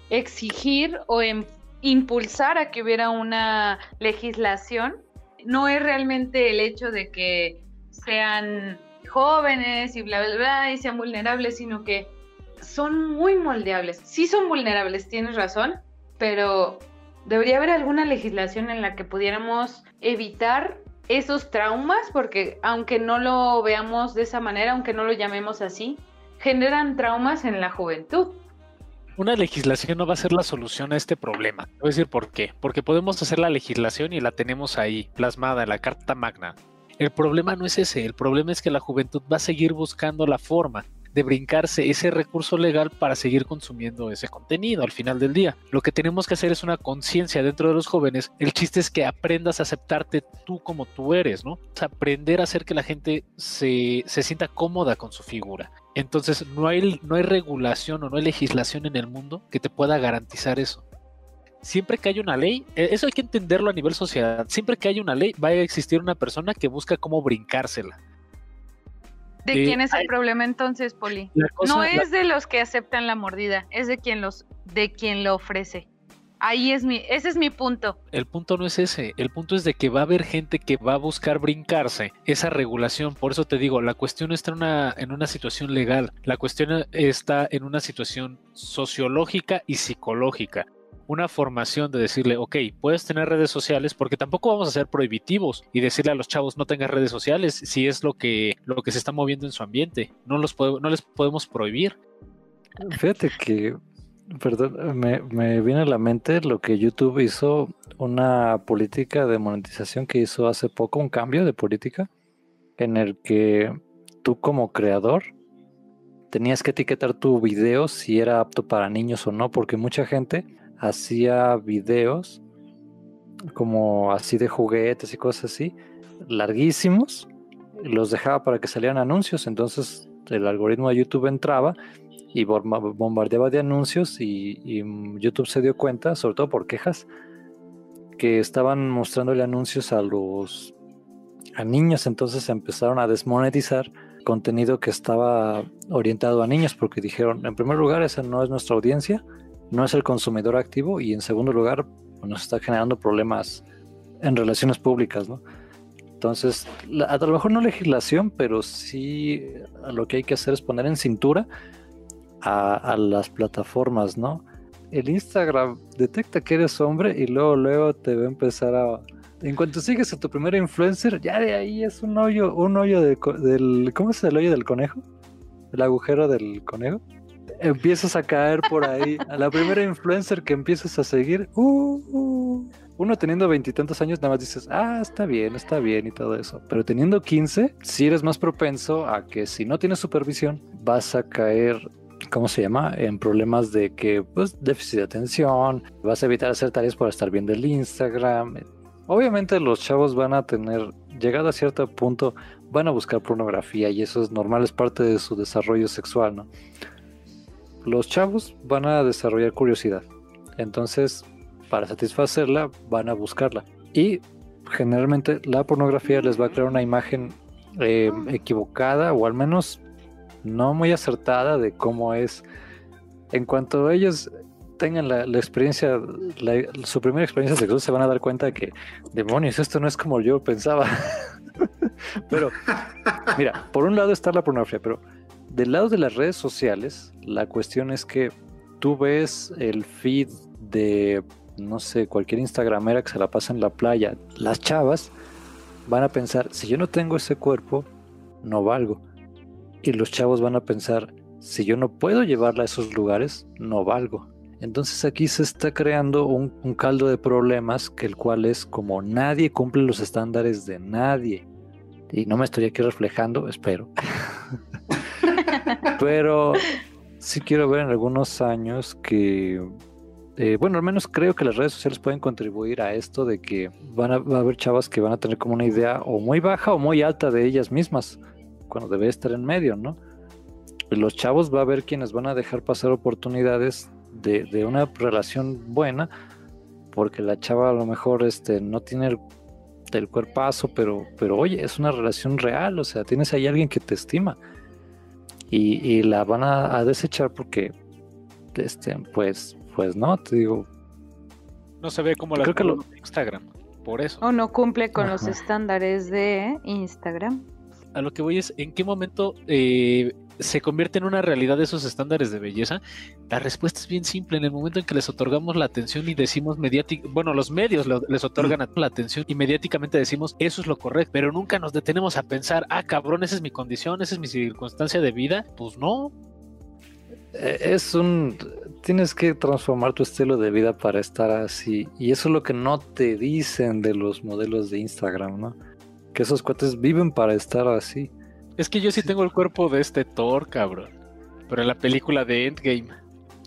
exigir o em, impulsar a que hubiera una legislación. No es realmente el hecho de que sean jóvenes y bla, bla, bla, y sean vulnerables, sino que son muy moldeables. Sí son vulnerables, tienes razón, pero debería haber alguna legislación en la que pudiéramos evitar esos traumas, porque aunque no lo veamos de esa manera, aunque no lo llamemos así, generan traumas en la juventud. Una legislación no va a ser la solución a este problema. Voy decir por qué. Porque podemos hacer la legislación y la tenemos ahí, plasmada en la Carta Magna. El problema no es ese, el problema es que la juventud va a seguir buscando la forma de brincarse ese recurso legal para seguir consumiendo ese contenido al final del día. Lo que tenemos que hacer es una conciencia dentro de los jóvenes. El chiste es que aprendas a aceptarte tú como tú eres, ¿no? aprender a hacer que la gente se, se sienta cómoda con su figura. Entonces no hay, no hay regulación o no hay legislación en el mundo que te pueda garantizar eso siempre que hay una ley, e, eso hay que entenderlo a nivel sociedad, siempre que hay una ley va a existir una persona que busca cómo brincársela. ¿De quién es el problema entonces, Poli? no es de los que aceptan la mordida, es de quien los, de quien lo ofrece. Ahí es mi, ese es mi punto. El punto no es ese, el punto es de que va a haber gente que va a buscar brincarse esa regulación. Por eso te digo, la cuestión está en una, en una situación legal, la cuestión está en una situación sociológica y psicológica una formación de decirle, ok, puedes tener redes sociales porque tampoco vamos a ser prohibitivos y decirle a los chavos no tengas redes sociales si es lo que, lo que se está moviendo en su ambiente. No, los no les podemos prohibir. Fíjate que Perdón, me, me viene a la mente lo que YouTube hizo, una política de monetización que hizo hace poco, un cambio de política, en el que tú como creador tenías que etiquetar tu video si era apto para niños o no, porque mucha gente hacía videos como así de juguetes y cosas así, larguísimos, los dejaba para que salieran anuncios, entonces el algoritmo de YouTube entraba y bombardeaba de anuncios y, YouTube se dio cuenta, sobre todo por quejas, que estaban mostrándole anuncios a los a niños, entonces empezaron a desmonetizar contenido que estaba orientado a niños porque dijeron, en primer lugar, esa no es nuestra audiencia, no es el consumidor activo y en segundo lugar, nos está generando problemas en relaciones públicas, ¿no? Entonces, a lo mejor no legislación, pero sí lo que hay que hacer es poner en cintura a, las plataformas, ¿no? El Instagram detecta que eres hombre y luego, luego te va a empezar a... En cuanto sigues a tu primer influencer, ya de ahí es un hoyo, un hoyo del... ¿Cómo es el hoyo del conejo? El agujero del conejo. Empiezas a caer por ahí. A la primera influencer que empiezas a seguir, uh, uh. uno teniendo veintitantos años, nada más dices, ah, está bien, está bien y todo eso. Pero teniendo 15, si eres más propenso a que si no tienes supervisión, vas a caer ¿cómo se llama? En problemas de que, pues, déficit de atención, vas a evitar hacer tareas por estar viendo el Instagram. Obviamente los chavos van a tener, llegado a cierto punto, van a buscar pornografía y eso es normal, es parte de su desarrollo sexual, ¿no? Los chavos van a desarrollar curiosidad. Entonces, para satisfacerla, van a buscarla. Y generalmente la pornografía les va a crear una imagen eh, equivocada o al menos no muy acertada de cómo es. En cuanto ellos tengan la, experiencia, su primera experiencia sexual, se van a dar cuenta de que, demonios, esto no es como yo pensaba. pero, mira, por un lado está la pornografía, pero del lado de las redes sociales, la cuestión es que tú ves el feed de, no sé, cualquier Instagramera que se la pasa en la playa. Las chavas van a pensar, si yo no tengo ese cuerpo, no valgo y los chavos van a pensar, si yo no puedo llevarla a esos lugares, no valgo. Entonces aquí se está creando un, caldo de problemas que el cual es como nadie cumple los estándares de nadie. Y no me estoy aquí reflejando, espero. Pero sí quiero ver en algunos años que, eh, bueno, al menos creo que las redes sociales pueden contribuir a esto de que van a, haber chavas que van a tener como una idea o muy baja o muy alta de ellas mismas cuando debe estar en medio, ¿no? los chavos va a haber quienes van a dejar pasar oportunidades de, una relación buena, porque la chava a lo mejor este, no tiene el, cuerpazo, pero, pero oye, es una relación real, o sea, tienes ahí alguien que te estima. Y, la van a, desechar porque, este, pues, pues no, te digo. No se ve como la creo que lo... Instagram, por eso. O no cumple con los estándares de Instagram a lo que voy es, ¿en qué momento eh, se convierte en una realidad esos estándares de belleza? La respuesta es bien simple, en el momento en que les otorgamos la atención y decimos mediáticamente, bueno, los medios les otorgan la atención y mediáticamente decimos, eso es lo correcto, pero nunca nos detenemos a pensar, ah, cabrón, esa es mi condición, esa es mi circunstancia de vida, pues no. Eh, es un... Tienes que transformar tu estilo de vida para estar así. Y eso es lo que no te dicen de los modelos de Instagram, ¿no? que esos cuates viven para estar así. Es que yo sí, tengo el cuerpo de este Thor, cabrón. Pero en la película de Endgame.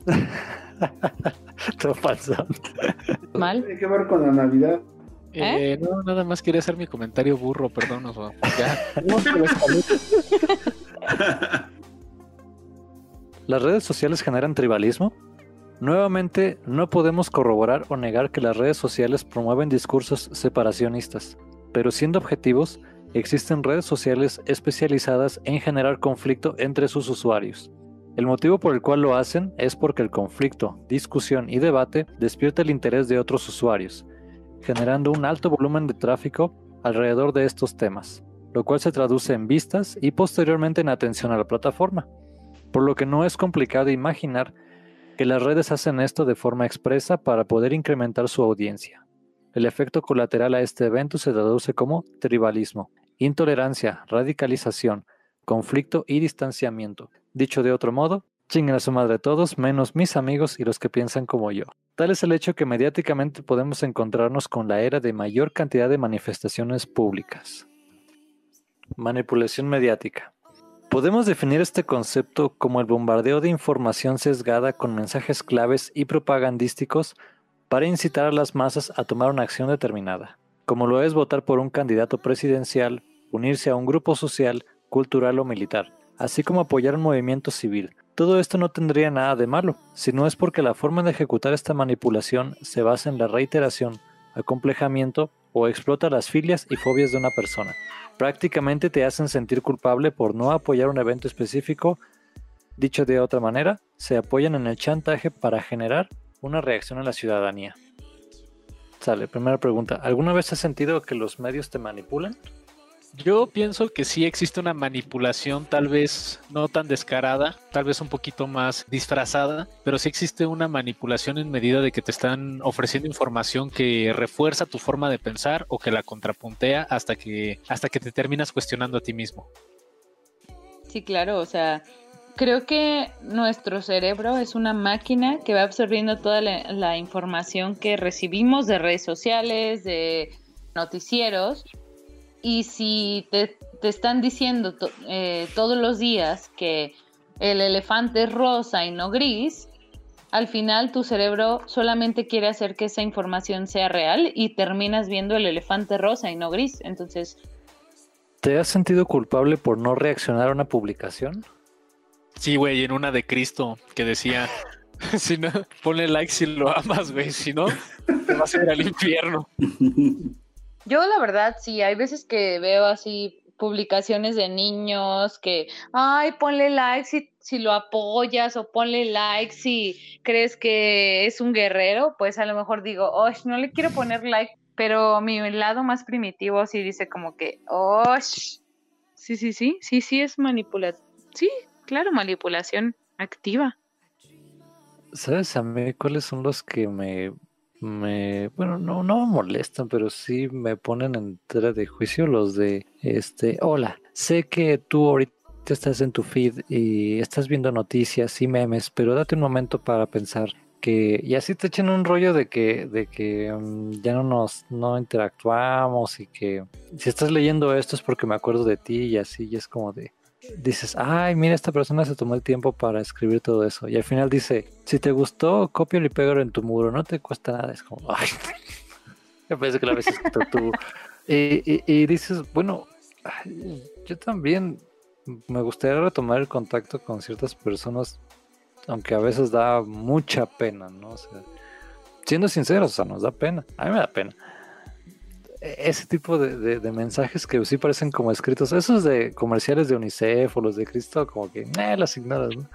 Todo falso. ¿Mal? Tiene que ver con la Navidad. Eh, ¿Eh? No, nada más quería hacer mi comentario burro, perdón. ya. ¿Las redes sociales generan tribalismo? Nuevamente, no podemos corroborar o negar que las redes sociales promueven discursos separacionistas pero siendo objetivos, existen redes sociales especializadas en generar conflicto entre sus usuarios. El motivo por el cual lo hacen es porque el conflicto, discusión y debate despierta el interés de otros usuarios, generando un alto volumen de tráfico alrededor de estos temas, lo cual se traduce en vistas y posteriormente en atención a la plataforma, por lo que no es complicado imaginar que las redes hacen esto de forma expresa para poder incrementar su audiencia. El efecto colateral a este evento se traduce como tribalismo, intolerancia, radicalización, conflicto y distanciamiento. Dicho de otro modo, Chinguen a su madre todos, menos mis amigos y los que piensan como yo. Tal es el hecho que mediáticamente podemos encontrarnos con la era de mayor cantidad de manifestaciones públicas. Manipulación mediática. Podemos definir este concepto como el bombardeo de información sesgada con mensajes claves y propagandísticos para incitar a las masas a tomar una acción determinada, como lo es votar por un candidato presidencial, unirse a un grupo social, cultural o militar, así como apoyar un movimiento civil. Todo esto no tendría nada de malo, si no es porque la forma de ejecutar esta manipulación se basa en la reiteración, acomplejamiento o explota las filias y fobias de una persona. Prácticamente te hacen sentir culpable por no apoyar un evento específico. Dicho de otra manera, se apoyan en el chantaje para generar una reacción en la ciudadanía. Sale, primera pregunta. ¿Alguna vez has sentido que los medios te manipulan? Yo pienso que sí existe una manipulación, tal vez no tan descarada, tal vez un poquito más disfrazada, pero sí existe una manipulación en medida de que te están ofreciendo información que refuerza tu forma de pensar o que la contrapuntea hasta que, hasta que te terminas cuestionando a ti mismo. Sí, claro, o sea, creo que nuestro cerebro es una máquina que va absorbiendo toda la, información que recibimos de redes sociales, de noticieros y si te, están diciendo eh, todos los días que el elefante es rosa y no gris, al final tu cerebro solamente quiere hacer que esa información sea real y terminas viendo el elefante rosa y no gris. Entonces... ¿Te has sentido culpable por no reaccionar a una publicación? Sí, güey, en una de Cristo que decía, si no, ponle like si lo amas, güey, si no, te vas a ir al infierno. Yo la verdad sí, hay veces que veo así publicaciones de niños que, ay, ponle like si, si lo apoyas o ponle like si crees que es un guerrero, pues a lo mejor digo, oh, no le quiero poner like, pero mi lado más primitivo sí dice como que, oh, sí, sí, sí, sí, sí es manipulación. Sí, claro, manipulación activa. ¿Sabes a mí cuáles son los que me me, bueno, no, me molestan, pero sí me ponen en tela de juicio los de, este, hola, sé que tú ahorita estás en tu feed y estás viendo noticias y memes, pero date un momento para pensar que, y así te echan un rollo de que, de que mm, ya no nos, no interactuamos y que si estás leyendo esto es porque me acuerdo de ti y así, y es como de, dices, ay, mira, esta persona se tomó el tiempo para escribir todo eso. Y al final dice, si te gustó, cópialo y pégalo en tu muro, no te cuesta nada. Es como, ay, me parece que la habías escrito tú. Y, dices, bueno, yo también me gustaría retomar el contacto con ciertas personas, aunque a veces da mucha pena, ¿no? O siendo sinceros, o sea, nos da pena. A mí me da pena ese tipo de, mensajes que sí parecen como escritos, esos de comerciales de UNICEF o los de Cristo, como que eh, las ignoras, ¿no?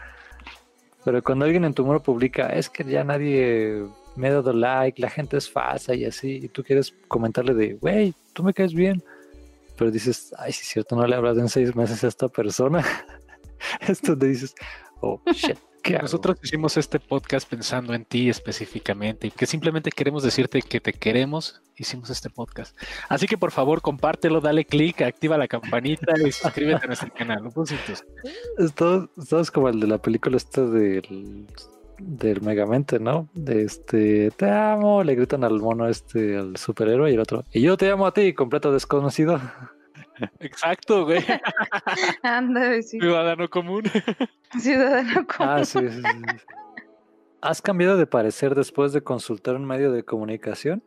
Pero cuando alguien en tu muro publica, es que ya nadie me ha dado like, la gente es falsa y así, y tú quieres comentarle de, wey, tú me caes bien, pero dices, ay, si es cierto, no le hablas en seis meses a esta persona, es donde dices, oh, shit. Nosotros hicimos este podcast pensando en ti específicamente y que simplemente queremos decirte que te queremos. Hicimos este podcast. Así que por favor, compártelo, dale click, activa la campanita y suscríbete a nuestro canal. ¿no? Esto, es como el de la película esta del, del Megamente, ¿no? De este, te amo, le gritan al mono este, al superhéroe y el otro, y yo te amo a ti, completo desconocido. Exacto, güey. Anda, sí. Ciudadano común. Ciudadano común. Ah, sí, sí, ¿Has cambiado de parecer después de consultar un medio de comunicación?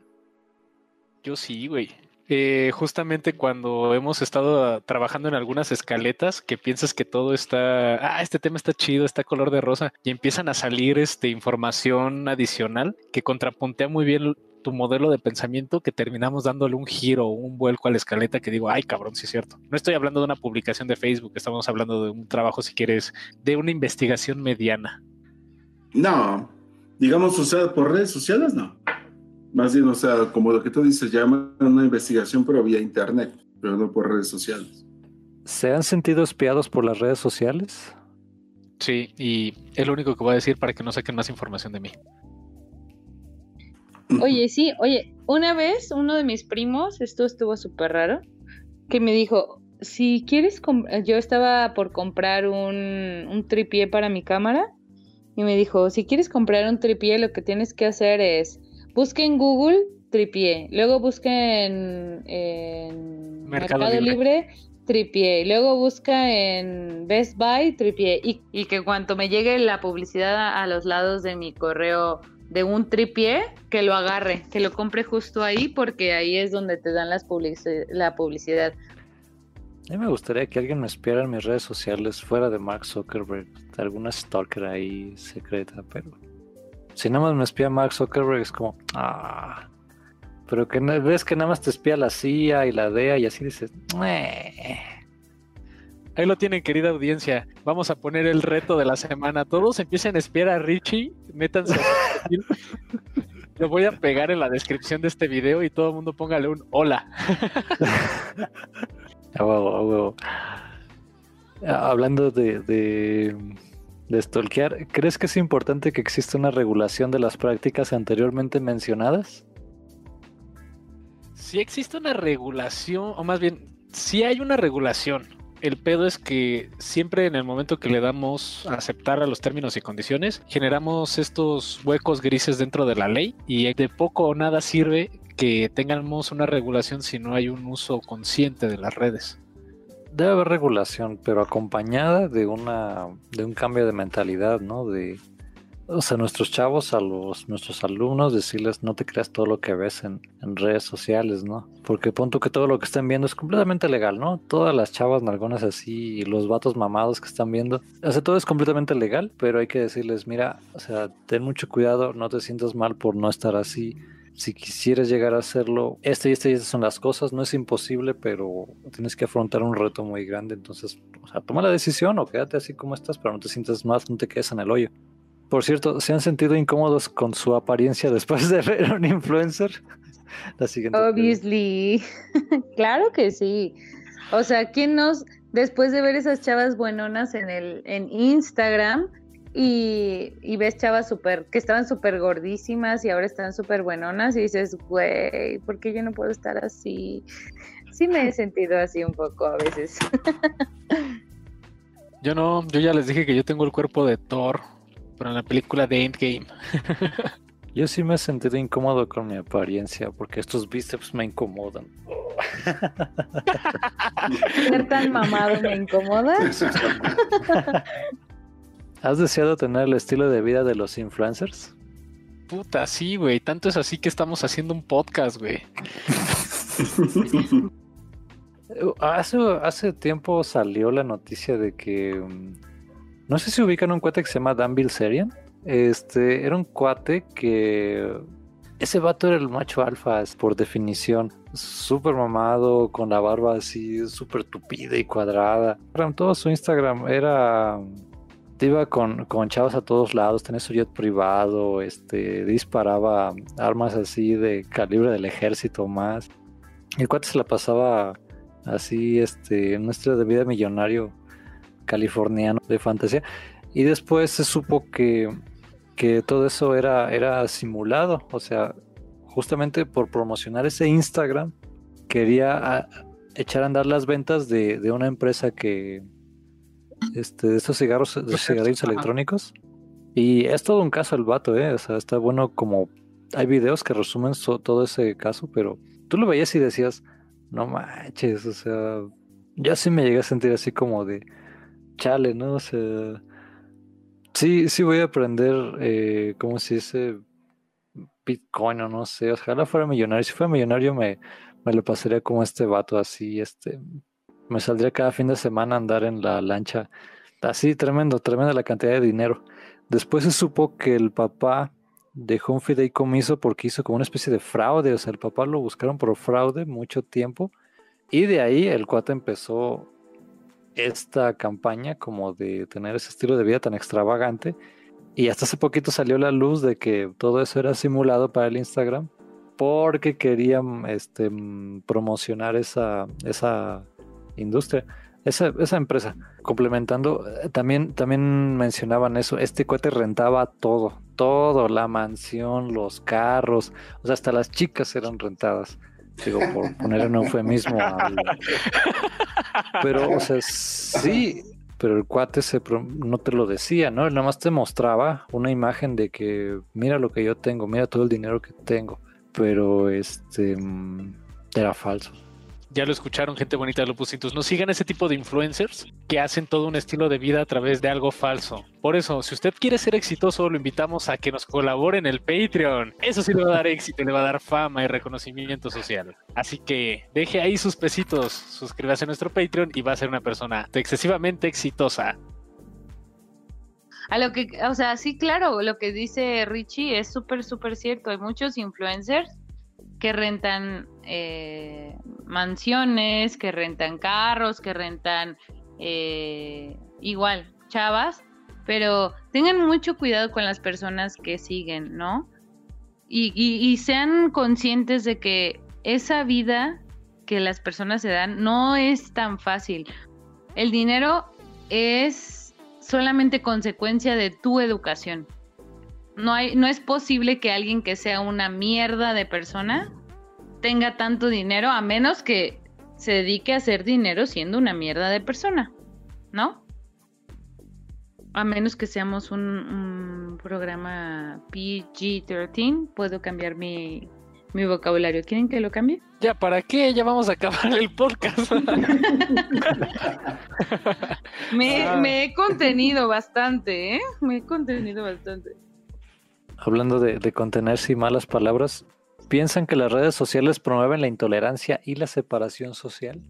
Yo sí, güey. Eh, justamente cuando hemos estado ah, trabajando en algunas escaletas que piensas que todo está, ah, este tema está chido, está color de rosa, y empiezan a salir este, información adicional que contrapuntea muy bien tu modelo de pensamiento que terminamos dándole un giro, un vuelco a la escaleta que digo, ay cabrón, sí es cierto. No estoy hablando de una publicación de Facebook, estamos hablando de un trabajo, si quieres, de una investigación mediana. No, digamos, o sea, por redes sociales no. Más bien, o sea, como lo que tú dices, llama una investigación, pero vía internet, pero no por redes sociales. ¿Se han sentido espiados por las redes sociales? Sí, y es lo único que voy a decir para que no saquen más información de mí. Oye, sí, oye, una vez uno de mis primos, esto estuvo súper raro, que me dijo, si quieres, yo estaba por comprar un, un tripié para mi cámara y me dijo, si quieres comprar un tripié, lo que tienes que hacer es, busque en Google tripié, luego busque en, Mercado, Libre, tripié, y luego busca en Best Buy tripié y, y que cuando me llegue la publicidad a los lados de mi correo de un tripié, que lo agarre, que lo compre justo ahí porque ahí es donde te dan las la publicidad. A mí me gustaría que alguien me espiara en mis redes sociales fuera de Mark Zuckerberg, alguna stalker ahí secreta, pero si nada más me espía Mark Zuckerberg es como, ah, pero que ves que nada más te espía la CIA y la DEA y así dices, Ahí lo tienen, querida audiencia. Vamos a poner el reto de la semana. Todos empiecen a espiar a Richie, métanse. Lo voy a pegar en la descripción de este video y todo el mundo póngale un hola. Hablando de, de, de stalkear, ¿crees que es importante que exista una regulación de las prácticas anteriormente mencionadas? Si existe una regulación, o más bien, si hay una regulación. El pedo es que siempre en el momento que le damos a aceptar a los términos y condiciones, generamos estos huecos grises dentro de la ley y de poco o nada sirve que tengamos una regulación si no hay un uso consciente de las redes debe haber regulación, pero acompañada de una de un cambio de mentalidad, ¿no? De o sea, nuestros chavos, a los nuestros alumnos, decirles no te creas todo lo que ves en, redes sociales, ¿no? Porque punto que todo lo que están viendo es completamente legal, ¿no? Todas las chavas nalgonas así y los vatos mamados que están viendo, o sea, todo es completamente legal, pero hay que decirles, mira, o sea, ten mucho cuidado, no te sientas mal por no estar así si quisieras llegar a hacerlo, este y este y estas son las cosas, no es imposible, pero tienes que afrontar un reto muy grande, entonces, o sea, toma la decisión o quédate así como estás, pero no te sientas más, no te quedes en el hoyo. Por cierto, ¿se han sentido incómodos con su apariencia después de ver a un influencer? La siguiente. Obviously. claro que sí. O sea, ¿quién nos, después de ver esas chavas buenonas en el, en Instagram, y, ves chavas súper, que estaban súper gordísimas y ahora están súper buenonas y dices, güey, ¿por qué yo no puedo estar así? Sí me he sentido así un poco a veces. yo no, yo ya les dije que yo tengo el cuerpo de Thor, pero en la película de Endgame. yo sí me he sentido incómodo con mi apariencia porque estos bíceps me incomodan. Ser tan mamado me incomoda. ¿Has deseado tener el estilo de vida de los influencers? Puta, sí, güey. Tanto es así que estamos haciendo un podcast, güey. hace, hace tiempo salió la noticia de que. No sé si ubican un cuate que se llama Dan Bilzerian. Este era un cuate que. Ese vato era el macho alfa, por definición. Súper mamado, con la barba así, súper tupida y cuadrada. Todo su Instagram era iba con, con chavos a todos lados, tenía su jet privado, este, disparaba armas así de calibre del ejército más. El cuate se la pasaba así, este, en estilo de vida millonario californiano de fantasía. Y después se supo que, que todo eso era, era simulado. O sea, justamente por promocionar ese Instagram, quería echar a andar las ventas de, de una empresa que, este, de estos cigarros, de cigarrillos electrónicos. Y es todo un caso el vato, ¿eh? O sea, está bueno como... Hay videos que resumen todo ese caso, pero tú lo veías y decías, no manches, o sea, ya sí me llegué a sentir así como de, chale, ¿no? O sea, sí, sí voy a aprender, eh, ¿cómo se dice? Bitcoin o no sé, ojalá fuera millonario. Si fuera millonario me, me lo pasaría como este vato así, este, me saldría cada fin de semana andar en la lancha. Así, tremendo, tremenda la cantidad de dinero. Después se supo que el papá dejó un fideicomiso porque hizo como una especie de fraude. O sea, el papá lo buscaron por fraude mucho tiempo. Y de ahí el cuate empezó esta campaña como de tener ese estilo de vida tan extravagante. Y hasta hace poquito salió la luz de que todo eso era simulado para el Instagram porque querían este, promocionar esa, esa industria. Esa, esa empresa, complementando, eh, también, también mencionaban eso, este cohete rentaba todo, todo, la mansión, los carros, o sea, hasta las chicas eran rentadas. Digo, por poner un eufemismo. Pero, o sea, sí, pero el cuate se no te lo decía, ¿no? Él nada más te mostraba una imagen de que mira lo que yo tengo, mira todo el dinero que tengo, pero este mm, era falso ya lo escucharon, gente bonita de Lopusintus. No sigan ese tipo de influencers que hacen todo un estilo de vida a través de algo falso. Por eso, si usted quiere ser exitoso, lo invitamos a que nos colabore en el Patreon. Eso sí le va a dar éxito, le va a dar fama y reconocimiento social. Así que deje ahí sus pesitos, suscríbase a nuestro Patreon y va a ser una persona excesivamente exitosa. A lo que, o sea, sí, claro, lo que dice Richie es súper, súper cierto. Hay muchos influencers que rentan eh, mansiones, que rentan carros, que rentan eh, igual chavas, pero tengan mucho cuidado con las personas que siguen, ¿no? Y, sean conscientes de que esa vida que las personas se dan no es tan fácil. El dinero es solamente consecuencia de tu educación no, hay, no es posible que alguien que sea una mierda de persona tenga tanto dinero a menos que se dedique a hacer dinero siendo una mierda de persona, ¿no? A menos que seamos un, programa PG-13, puedo cambiar mi, mi vocabulario. ¿Quieren que lo cambie? Ya, ¿para qué? Ya vamos a acabar el podcast. me, ah. me, he contenido bastante, ¿eh? Me he contenido bastante hablando de, contenerse y malas palabras, ¿piensan que las redes sociales promueven la intolerancia y la separación social?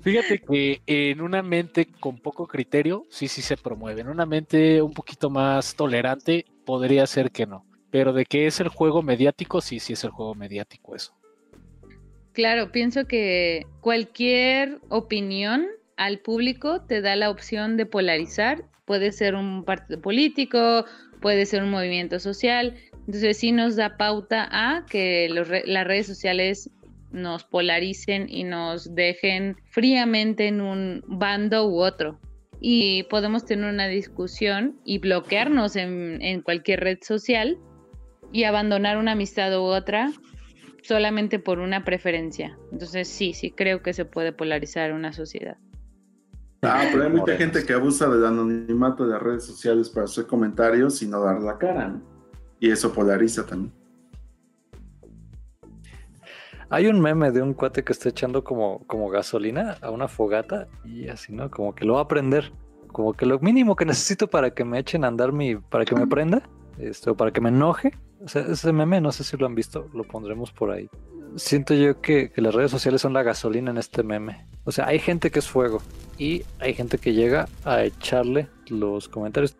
Fíjate que en una mente con poco criterio, sí, sí se promueve. En una mente un poquito más tolerante, podría ser que no. Pero de qué es el juego mediático, sí, sí es el juego mediático eso. Claro, pienso que cualquier opinión al público te da la opción de polarizar. Puede ser un partido político, puede ser un movimiento social. Entonces sí nos da pauta a que las redes sociales nos polaricen y nos dejen fríamente en un bando u otro. Y podemos tener una discusión y bloquearnos en, en cualquier red social y abandonar una amistad u otra solamente por una preferencia. Entonces sí, sí creo que se puede polarizar una sociedad. Ah, pero hay mucha gente que abusa del anonimato de las redes sociales para hacer comentarios y no dar la cara. Y eso polariza también. Hay un meme de un cuate que está echando como, como gasolina a una fogata y así, ¿no? Como que lo va a prender. Como que lo mínimo que necesito para que me echen a andar mi. para que me prenda. Esto, para que me enoje. O sea, ese meme, no sé si lo han visto, lo pondremos por ahí siento yo que, las redes sociales son la gasolina en este meme. O sea, hay gente que es fuego y hay gente que llega a echarle los comentarios.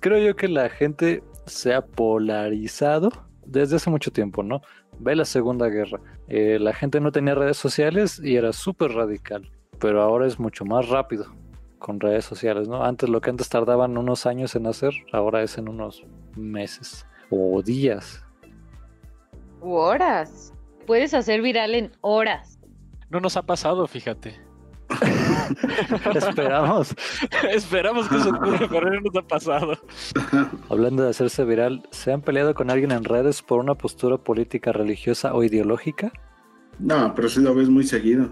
Creo yo que la gente se ha polarizado desde hace mucho tiempo, ¿no? Ve la Segunda Guerra. Eh, la gente no tenía redes sociales y era súper radical, pero ahora es mucho más rápido con redes sociales, ¿no? Antes lo que antes tardaban unos años en hacer, ahora es en unos meses o días. U horas puedes hacer viral en horas. No nos ha pasado, fíjate. Esperamos. Esperamos que eso ocurra, pero no nos ha pasado. Hablando de hacerse viral, ¿se han peleado con alguien en redes por una postura política, religiosa o ideológica? No, pero sí lo ves muy seguido.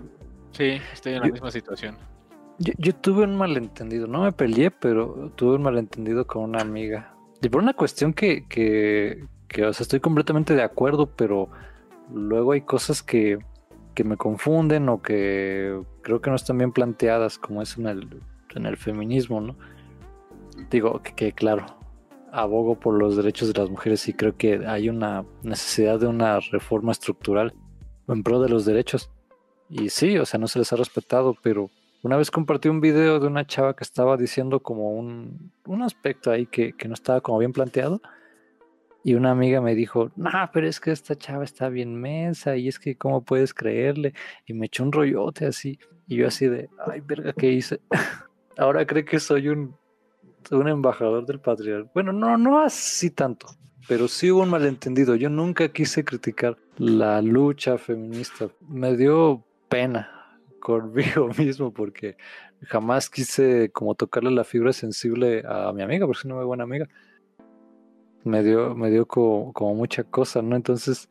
Sí, estoy en la misma situación. Yo, tuve un malentendido, no me peleé, pero tuve un malentendido con una amiga. Y por una cuestión que, que, que o sea, estoy completamente de acuerdo, pero luego hay cosas que, me confunden o que creo que no están bien planteadas, como es en el, en el feminismo, ¿no? Digo que, claro, abogo por los derechos de las mujeres y creo que hay una necesidad de una reforma estructural en pro de los derechos. Y sí, o sea, no se les ha respetado, pero una vez compartí un video de una chava que estaba diciendo como un, un aspecto ahí que, que no estaba como bien planteado y una amiga me dijo, no, pero es que esta chava está bien mensa y es que cómo puedes creerle. Y me echó un rollote así. Y yo así de, ay, verga, ¿qué hice? Ahora cree que soy un, embajador del patriarcado. Bueno, no, no así tanto, pero sí hubo un malentendido. Yo nunca quise criticar la lucha feminista. Me dio pena conmigo mismo porque jamás quise como tocarle la fibra sensible a mi amiga, porque es una muy buena amiga me dio, me dio como, mucha cosa, ¿no? Entonces,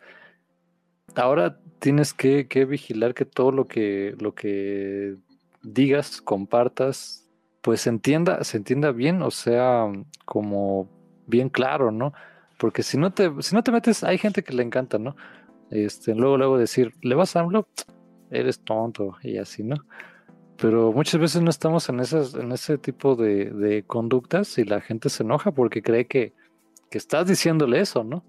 ahora tienes que, que, vigilar que todo lo que, lo que digas, compartas, pues se entienda, se entienda bien, o sea, como bien claro, ¿no? Porque si no te, si no te metes, hay gente que le encanta, ¿no? Este, luego, luego decir, ¿le vas a AMLO? Eres tonto y así, ¿no? Pero muchas veces no estamos en, esas, en ese tipo de, de conductas y la gente se enoja porque cree que, que estás diciéndole eso, ¿no?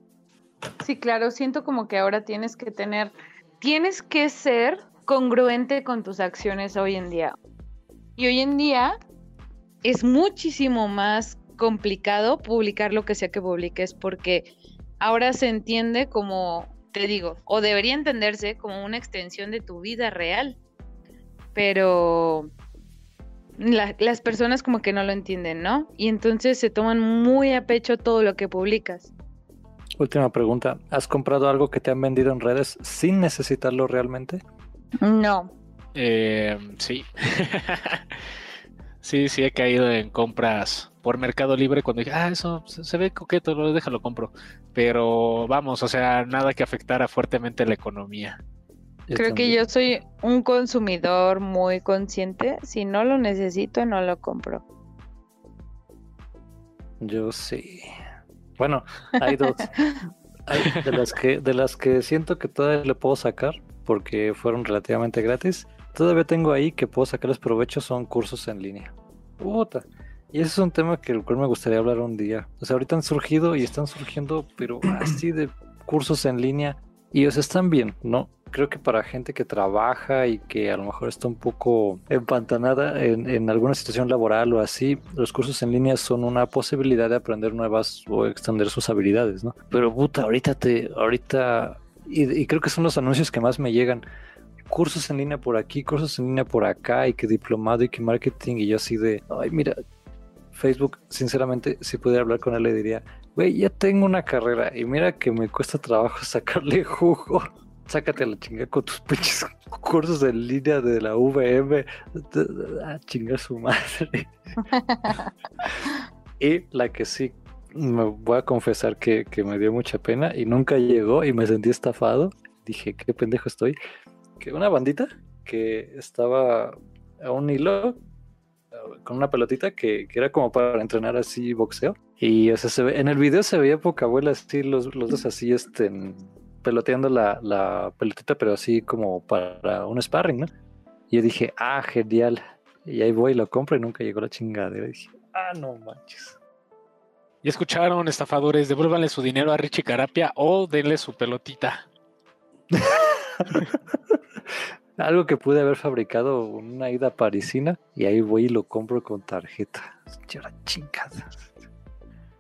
Sí, claro, siento como que ahora tienes que tener, tienes que ser congruente con tus acciones hoy en día. Y hoy en día es muchísimo más complicado publicar lo que sea que publiques porque ahora se entiende como, te digo, o debería entenderse como una extensión de tu vida real. Pero las personas como que no lo entienden, ¿no? Y entonces se toman muy a pecho todo lo que publicas. Última pregunta, ¿has comprado algo que te han vendido en redes sin necesitarlo realmente? No. Eh, sí. sí, sí he caído en compras por Mercado Libre cuando dije, ah, eso se, ve coqueto, lo déjalo compro. Pero vamos, o sea, nada que afectara fuertemente la economía. Creo que yo soy un consumidor muy consciente. Si no lo necesito, no lo compro. Yo sí. Bueno, hay dos. de, las que, de las que siento que todavía le puedo sacar porque fueron relativamente gratis. Todavía tengo ahí que puedo sacarles provecho son cursos en línea. Puta. Y ese es un tema que el cual me gustaría hablar un día. O sea, ahorita han surgido y están surgiendo, pero así de cursos en línea. Y os están bien, ¿no? Creo que para gente que trabaja y que a lo mejor está un poco empantanada en, alguna situación laboral o así, los cursos en línea son una posibilidad de aprender nuevas o extender sus habilidades, ¿no? Pero puta, ahorita te, ahorita, y, creo que son los anuncios que más me llegan. Cursos en línea por aquí, cursos en línea por acá, y que diplomado y que marketing, y yo así de, ay, mira, Facebook, sinceramente, si pudiera hablar con él, le diría, güey, ya tengo una carrera y mira que me cuesta trabajo sacarle jugo sácate a la chingada con tus pinches cursos en línea de la VM. A chingar su madre. y la que sí me voy a confesar que, me dio mucha pena y nunca llegó y me sentí estafado. Dije, qué pendejo estoy. Que una bandita que estaba a un hilo con una pelotita que, era como para entrenar así boxeo. Y o sea, se ve, en el video se veía poca abuela así, los, los dos así, este, peloteando la, la pelotita, pero así como para un sparring, ¿no? Y yo dije, ah, genial. Y ahí voy, lo compro y nunca llegó la chingadera. Y dije, ah, no manches. Y escucharon, estafadores, devuélvanle su dinero a Richie Carapia o denle su pelotita. Algo que pude haber fabricado una ida parisina y ahí voy y lo compro con tarjeta. Chingada.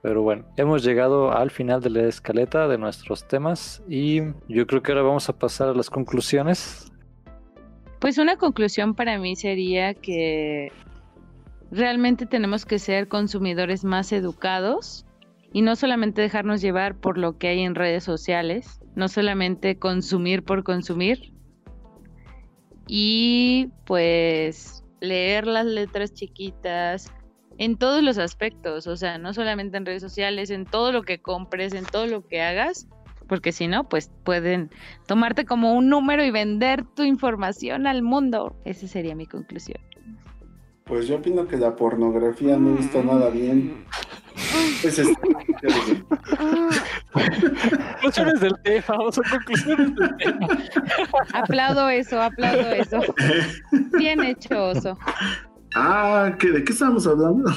Pero bueno, hemos llegado al final de la escaleta de nuestros temas y yo creo que ahora vamos a pasar a las conclusiones. Pues una conclusión para mí sería que realmente tenemos que ser consumidores más educados y no solamente dejarnos llevar por lo que hay en redes sociales, no solamente consumir por consumir y pues leer las letras chiquitas, en todos los aspectos, o sea, no solamente en redes sociales, en todo lo que compres, en todo lo que hagas, porque si no, pues pueden tomarte como un número y vender tu información al mundo. Esa sería mi conclusión. Pues yo opino que la pornografía no está nada bien. Pues conclusiones del tema, son conclusiones del tema. Aplaudo eso, aplaudo eso. Bien hecho, Oso. Ah, ¿de qué estamos hablando?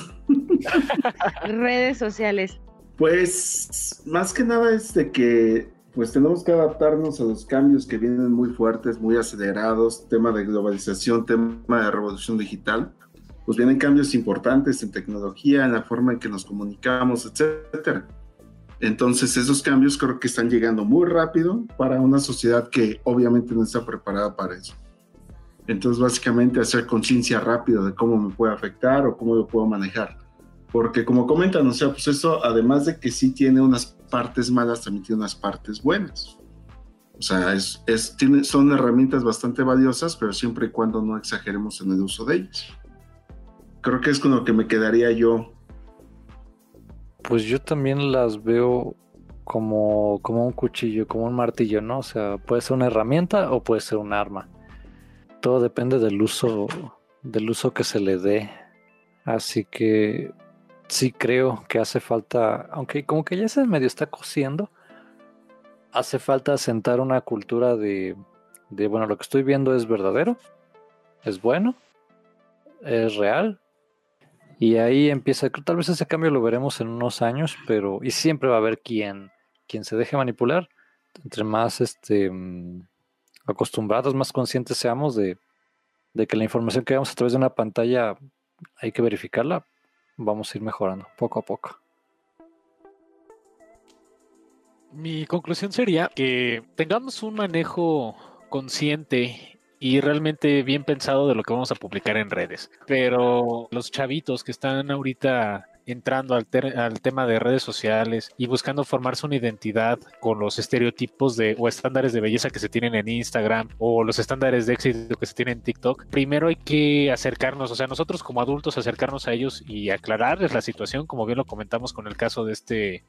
Redes sociales. Pues más que nada es de que pues tenemos que adaptarnos a los cambios que vienen muy fuertes, muy acelerados, tema de globalización, tema de revolución digital. Pues vienen cambios importantes en tecnología, en la forma en que nos comunicamos, etcétera. Entonces esos cambios creo que están llegando muy rápido para una sociedad que obviamente no está preparada para eso. Entonces, básicamente, hacer conciencia rápido de cómo me puede afectar o cómo lo puedo manejar. Porque, como comentan, o sea, pues eso, además de que sí tiene unas partes malas, también tiene unas partes buenas. O sea, es, es, tiene, son herramientas bastante valiosas, pero siempre y cuando no exageremos en el uso de ellas. Creo que es con lo que me quedaría yo. Pues yo también las veo como, como un cuchillo, como un martillo, ¿no? O sea, puede ser una herramienta o puede ser un arma. Todo depende del uso, del uso que se le dé. Así que sí creo que hace falta, aunque como que ya se medio está cociendo, hace falta sentar una cultura de, de, bueno, lo que estoy viendo es verdadero, es bueno, es real. Y ahí empieza, tal vez ese cambio lo veremos en unos años, pero y siempre va a haber quien, quien se deje manipular. Entre más este, mm, acostumbrados, más conscientes seamos de, que la información que vemos a través de una pantalla hay que verificarla, vamos a ir mejorando poco a poco. Mi conclusión sería que tengamos un manejo consciente y realmente bien pensado de lo que vamos a publicar en redes. Pero los chavitos que están ahorita entrando al, tema de redes sociales y buscando formarse una identidad con los estereotipos de o estándares de belleza que se tienen en Instagram o los estándares de éxito que se tienen en TikTok, primero hay que acercarnos, o sea, nosotros como adultos acercarnos a ellos y aclararles la situación, como bien lo comentamos con el caso de este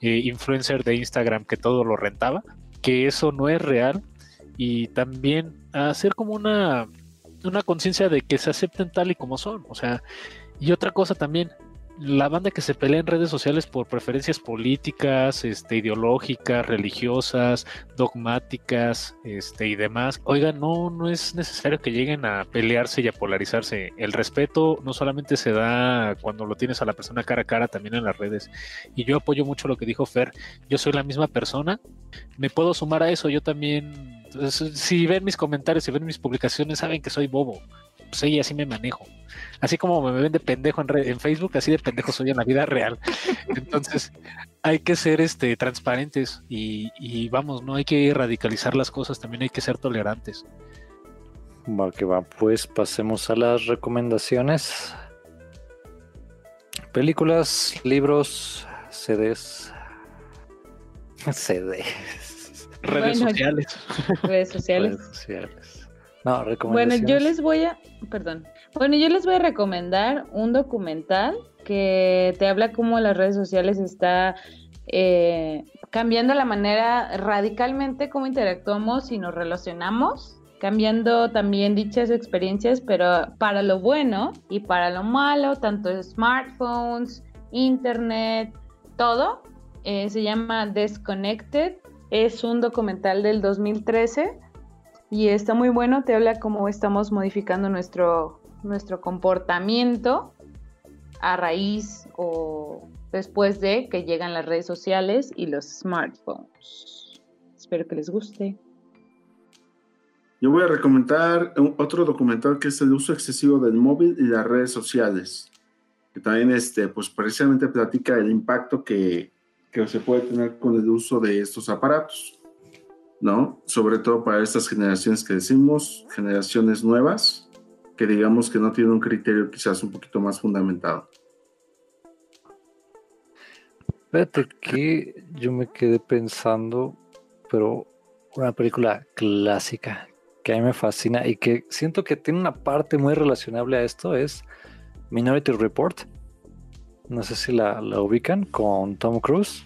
eh, influencer de Instagram que todo lo rentaba, que eso no es real y también hacer como una, una conciencia de que se acepten tal y como son. O sea, y otra cosa también, la banda que se pelea en redes sociales por preferencias políticas, este, ideológicas, religiosas, dogmáticas, este, y demás. Oiga, no, no es necesario que lleguen a pelearse y a polarizarse. El respeto no solamente se da cuando lo tienes a la persona cara a cara, también en las redes. Y yo apoyo mucho lo que dijo Fer. Yo soy la misma persona. Me puedo sumar a eso. Yo también si ven mis comentarios, si ven mis publicaciones, saben que soy bobo. Pues sí, así me manejo. Así como me ven de pendejo en, en Facebook, así de pendejo soy en la vida real. Entonces, hay que ser este transparentes y, vamos, no hay que radicalizar las cosas, también hay que ser tolerantes. Va que va, pues pasemos a las recomendaciones. Películas, libros, CDs. CDs. Redes sociales. Redes sociales. No, Bueno, yo les voy a, perdón. Bueno, yo les voy a recomendar un documental que te habla cómo las redes sociales está eh, cambiando la manera radicalmente cómo interactuamos y nos relacionamos, cambiando también dichas experiencias, pero para lo bueno y para lo malo, tanto smartphones, internet, todo. Eh, se llama Disconnected es un documental del 2013 y está muy bueno, te habla cómo estamos modificando nuestro, nuestro comportamiento a raíz o después de que llegan las redes sociales y los smartphones. Espero que les guste. Yo voy a recomendar otro documental que es el uso excesivo del móvil y las redes sociales, que también este, pues precisamente platica el impacto que, que se puede tener con el uso de estos aparatos, ¿no? Sobre todo para estas generaciones que decimos, generaciones nuevas, que digamos que no tienen un criterio quizás un poquito más fundamentado. Fíjate que yo me quedé pensando, pero una película clásica que a mí me fascina y que siento que tiene una parte muy relacionable a esto es Minority Report no sé si la, ubican, con Tom Cruise.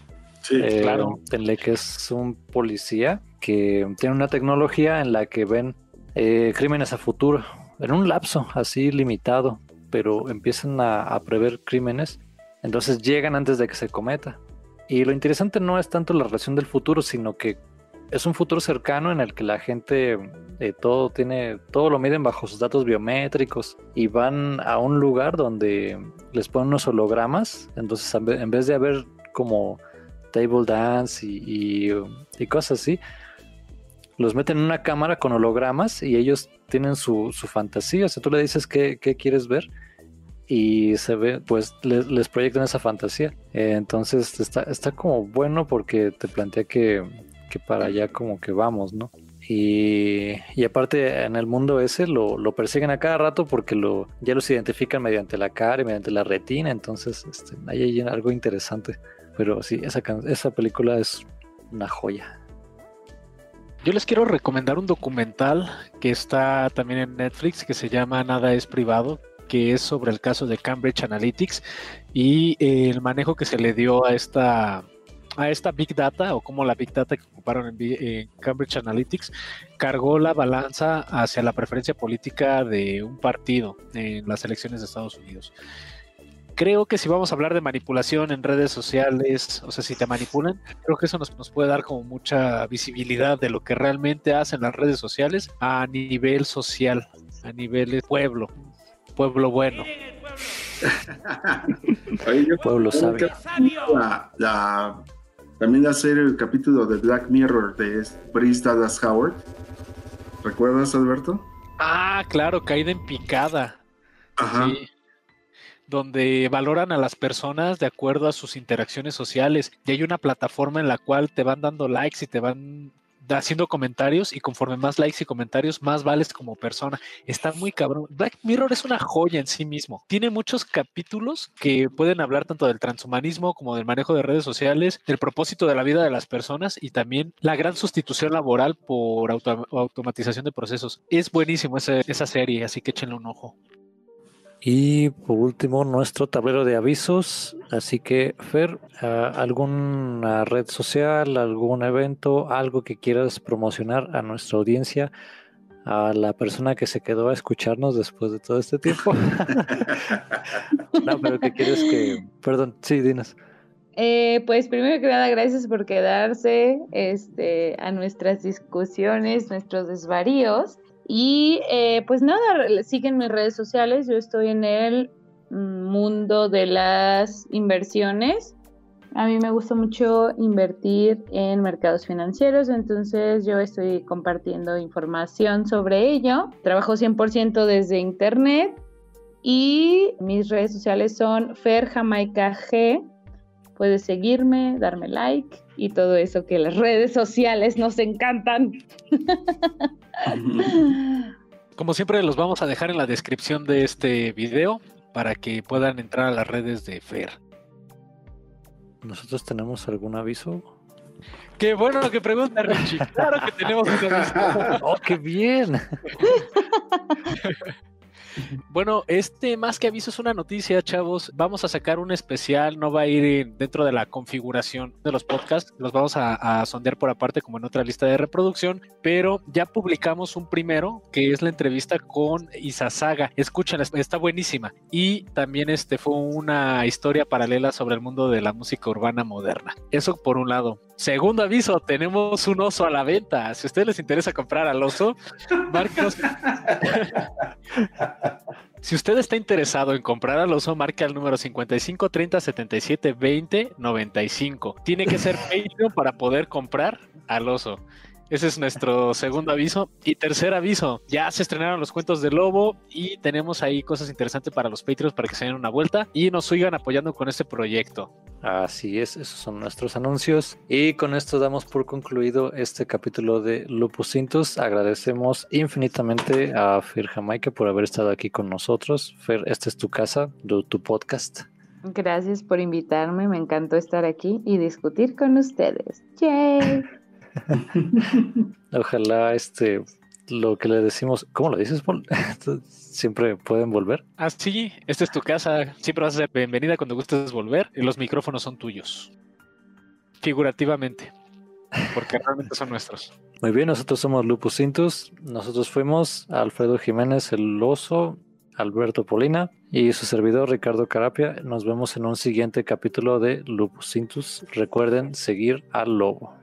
Sí, eh, claro. En la que es un policía que tiene una tecnología en la que ven eh, crímenes a futuro, en un lapso así limitado, pero empiezan a, prever crímenes, entonces llegan antes de que se cometa. Y lo interesante no es tanto la relación del futuro, sino que es un futuro cercano en el que la gente eh, todo tiene, todo lo miden bajo sus datos biométricos y van a un lugar donde les ponen unos hologramas. Entonces, en vez de haber como table dance y, cosas así, los meten en una cámara con hologramas y ellos tienen su, fantasía. O sea, tú le dices qué, quieres ver y se ve, pues les, proyectan esa fantasía. Eh, entonces está, está como bueno porque te plantea que que para allá como que vamos, ¿no? Y, y, aparte en el mundo ese lo, lo, persiguen a cada rato porque lo, ya los identifican mediante la cara y mediante la retina, entonces este, ahí hay algo interesante. Pero sí, esa, esa película es una joya. Yo les quiero recomendar un documental que está también en Netflix que se llama Nada es privado, que es sobre el caso de Cambridge Analytics y el manejo que se le dio a esta a esta Big Data o como la Big Data que ocuparon en, Cambridge Analytics cargó la balanza hacia la preferencia política de un partido en las elecciones de Estados Unidos. Creo que si vamos a hablar de manipulación en redes sociales, o sea, si te manipulan, creo que eso nos, nos puede dar como mucha visibilidad de lo que realmente hacen las redes sociales a nivel social, a nivel pueblo, pueblo bueno. Pueblo sabio. La, también hacer el capítulo de Black Mirror de Bryce Dallas Howard. ¿Recuerdas, Alberto? Ah, claro, caída en picada. Ajá. Donde valoran a las personas de acuerdo a sus interacciones sociales. Y hay una plataforma en la cual te van dando likes y te van haciendo comentarios y conforme más likes y comentarios, más vales como persona. Está muy cabrón. Black Mirror es una joya en sí mismo. Tiene muchos capítulos que pueden hablar tanto del transhumanismo como del manejo de redes sociales, del propósito de la vida de las personas y también la gran sustitución laboral por automatización de procesos. Es buenísimo esa serie, así que échenle un ojo. Y por último, nuestro tablero de avisos. Así que, Fer, ¿alguna red social, algún evento, algo que quieras promocionar a nuestra audiencia, a la persona que se quedó a escucharnos después de todo este tiempo? no, pero ¿qué quieres que...? Perdón, sí, dinos. Eh, pues primero que nada, gracias por quedarse este, a nuestras discusiones, nuestros desvaríos. Y eh, pues nada, siguen mis redes sociales, yo estoy en el mundo de las inversiones. A mí me gusta mucho invertir en mercados financieros, entonces yo estoy compartiendo información sobre ello. Trabajo 100% desde internet y mis redes sociales son Fer Jamaica G. Puedes seguirme, darme like y todo eso que las redes sociales nos encantan. Como siempre, los vamos a dejar en la descripción de este video para que puedan entrar a las redes de Fer. ¿Nosotros tenemos algún aviso? Qué bueno lo que pregunta Richie. Claro que tenemos un aviso. ¡Oh, qué bien! Bueno, este más que aviso es una noticia, chavos. Vamos a sacar un especial, no va a ir dentro de la configuración de los podcasts, los vamos a, sondear por aparte como en otra lista de reproducción, pero ya publicamos un primero que es la entrevista con Isasaga. Escuchen, está buenísima. Y también este fue una historia paralela sobre el mundo de la música urbana moderna. Eso por un lado. Segundo aviso, tenemos un oso a la venta. Si a ustedes les interesa comprar al oso, márquenos. si usted está interesado en comprar al oso, marque al número 55 30 77 20 95. Tiene que ser Patreon para poder comprar al oso. Ese es nuestro segundo aviso. Y tercer aviso, ya se estrenaron los cuentos de Lobo y tenemos ahí cosas interesantes para los Patreons para que se den una vuelta y nos sigan apoyando con este proyecto. Así es, esos son nuestros anuncios. Y con esto damos por concluido este capítulo de Lupus Cintos. Agradecemos infinitamente a Fer Jamaica por haber estado aquí con nosotros. Fer, esta es tu casa, tu podcast. Gracias por invitarme, me encantó estar aquí y discutir con ustedes. ¡Yay! Ojalá este lo que le decimos, ¿cómo lo dices, Paul? Siempre pueden volver. Ah, sí, esta es tu casa. Siempre vas a ser bienvenida cuando gustes volver y los micrófonos son tuyos. Figurativamente. Porque realmente son nuestros. Muy bien, nosotros somos Lupus Cintus. Nosotros fuimos Alfredo Jiménez, el oso, Alberto Polina y su servidor Ricardo Carapia. Nos vemos en un siguiente capítulo de Lupus Cintus. Recuerden seguir al lobo.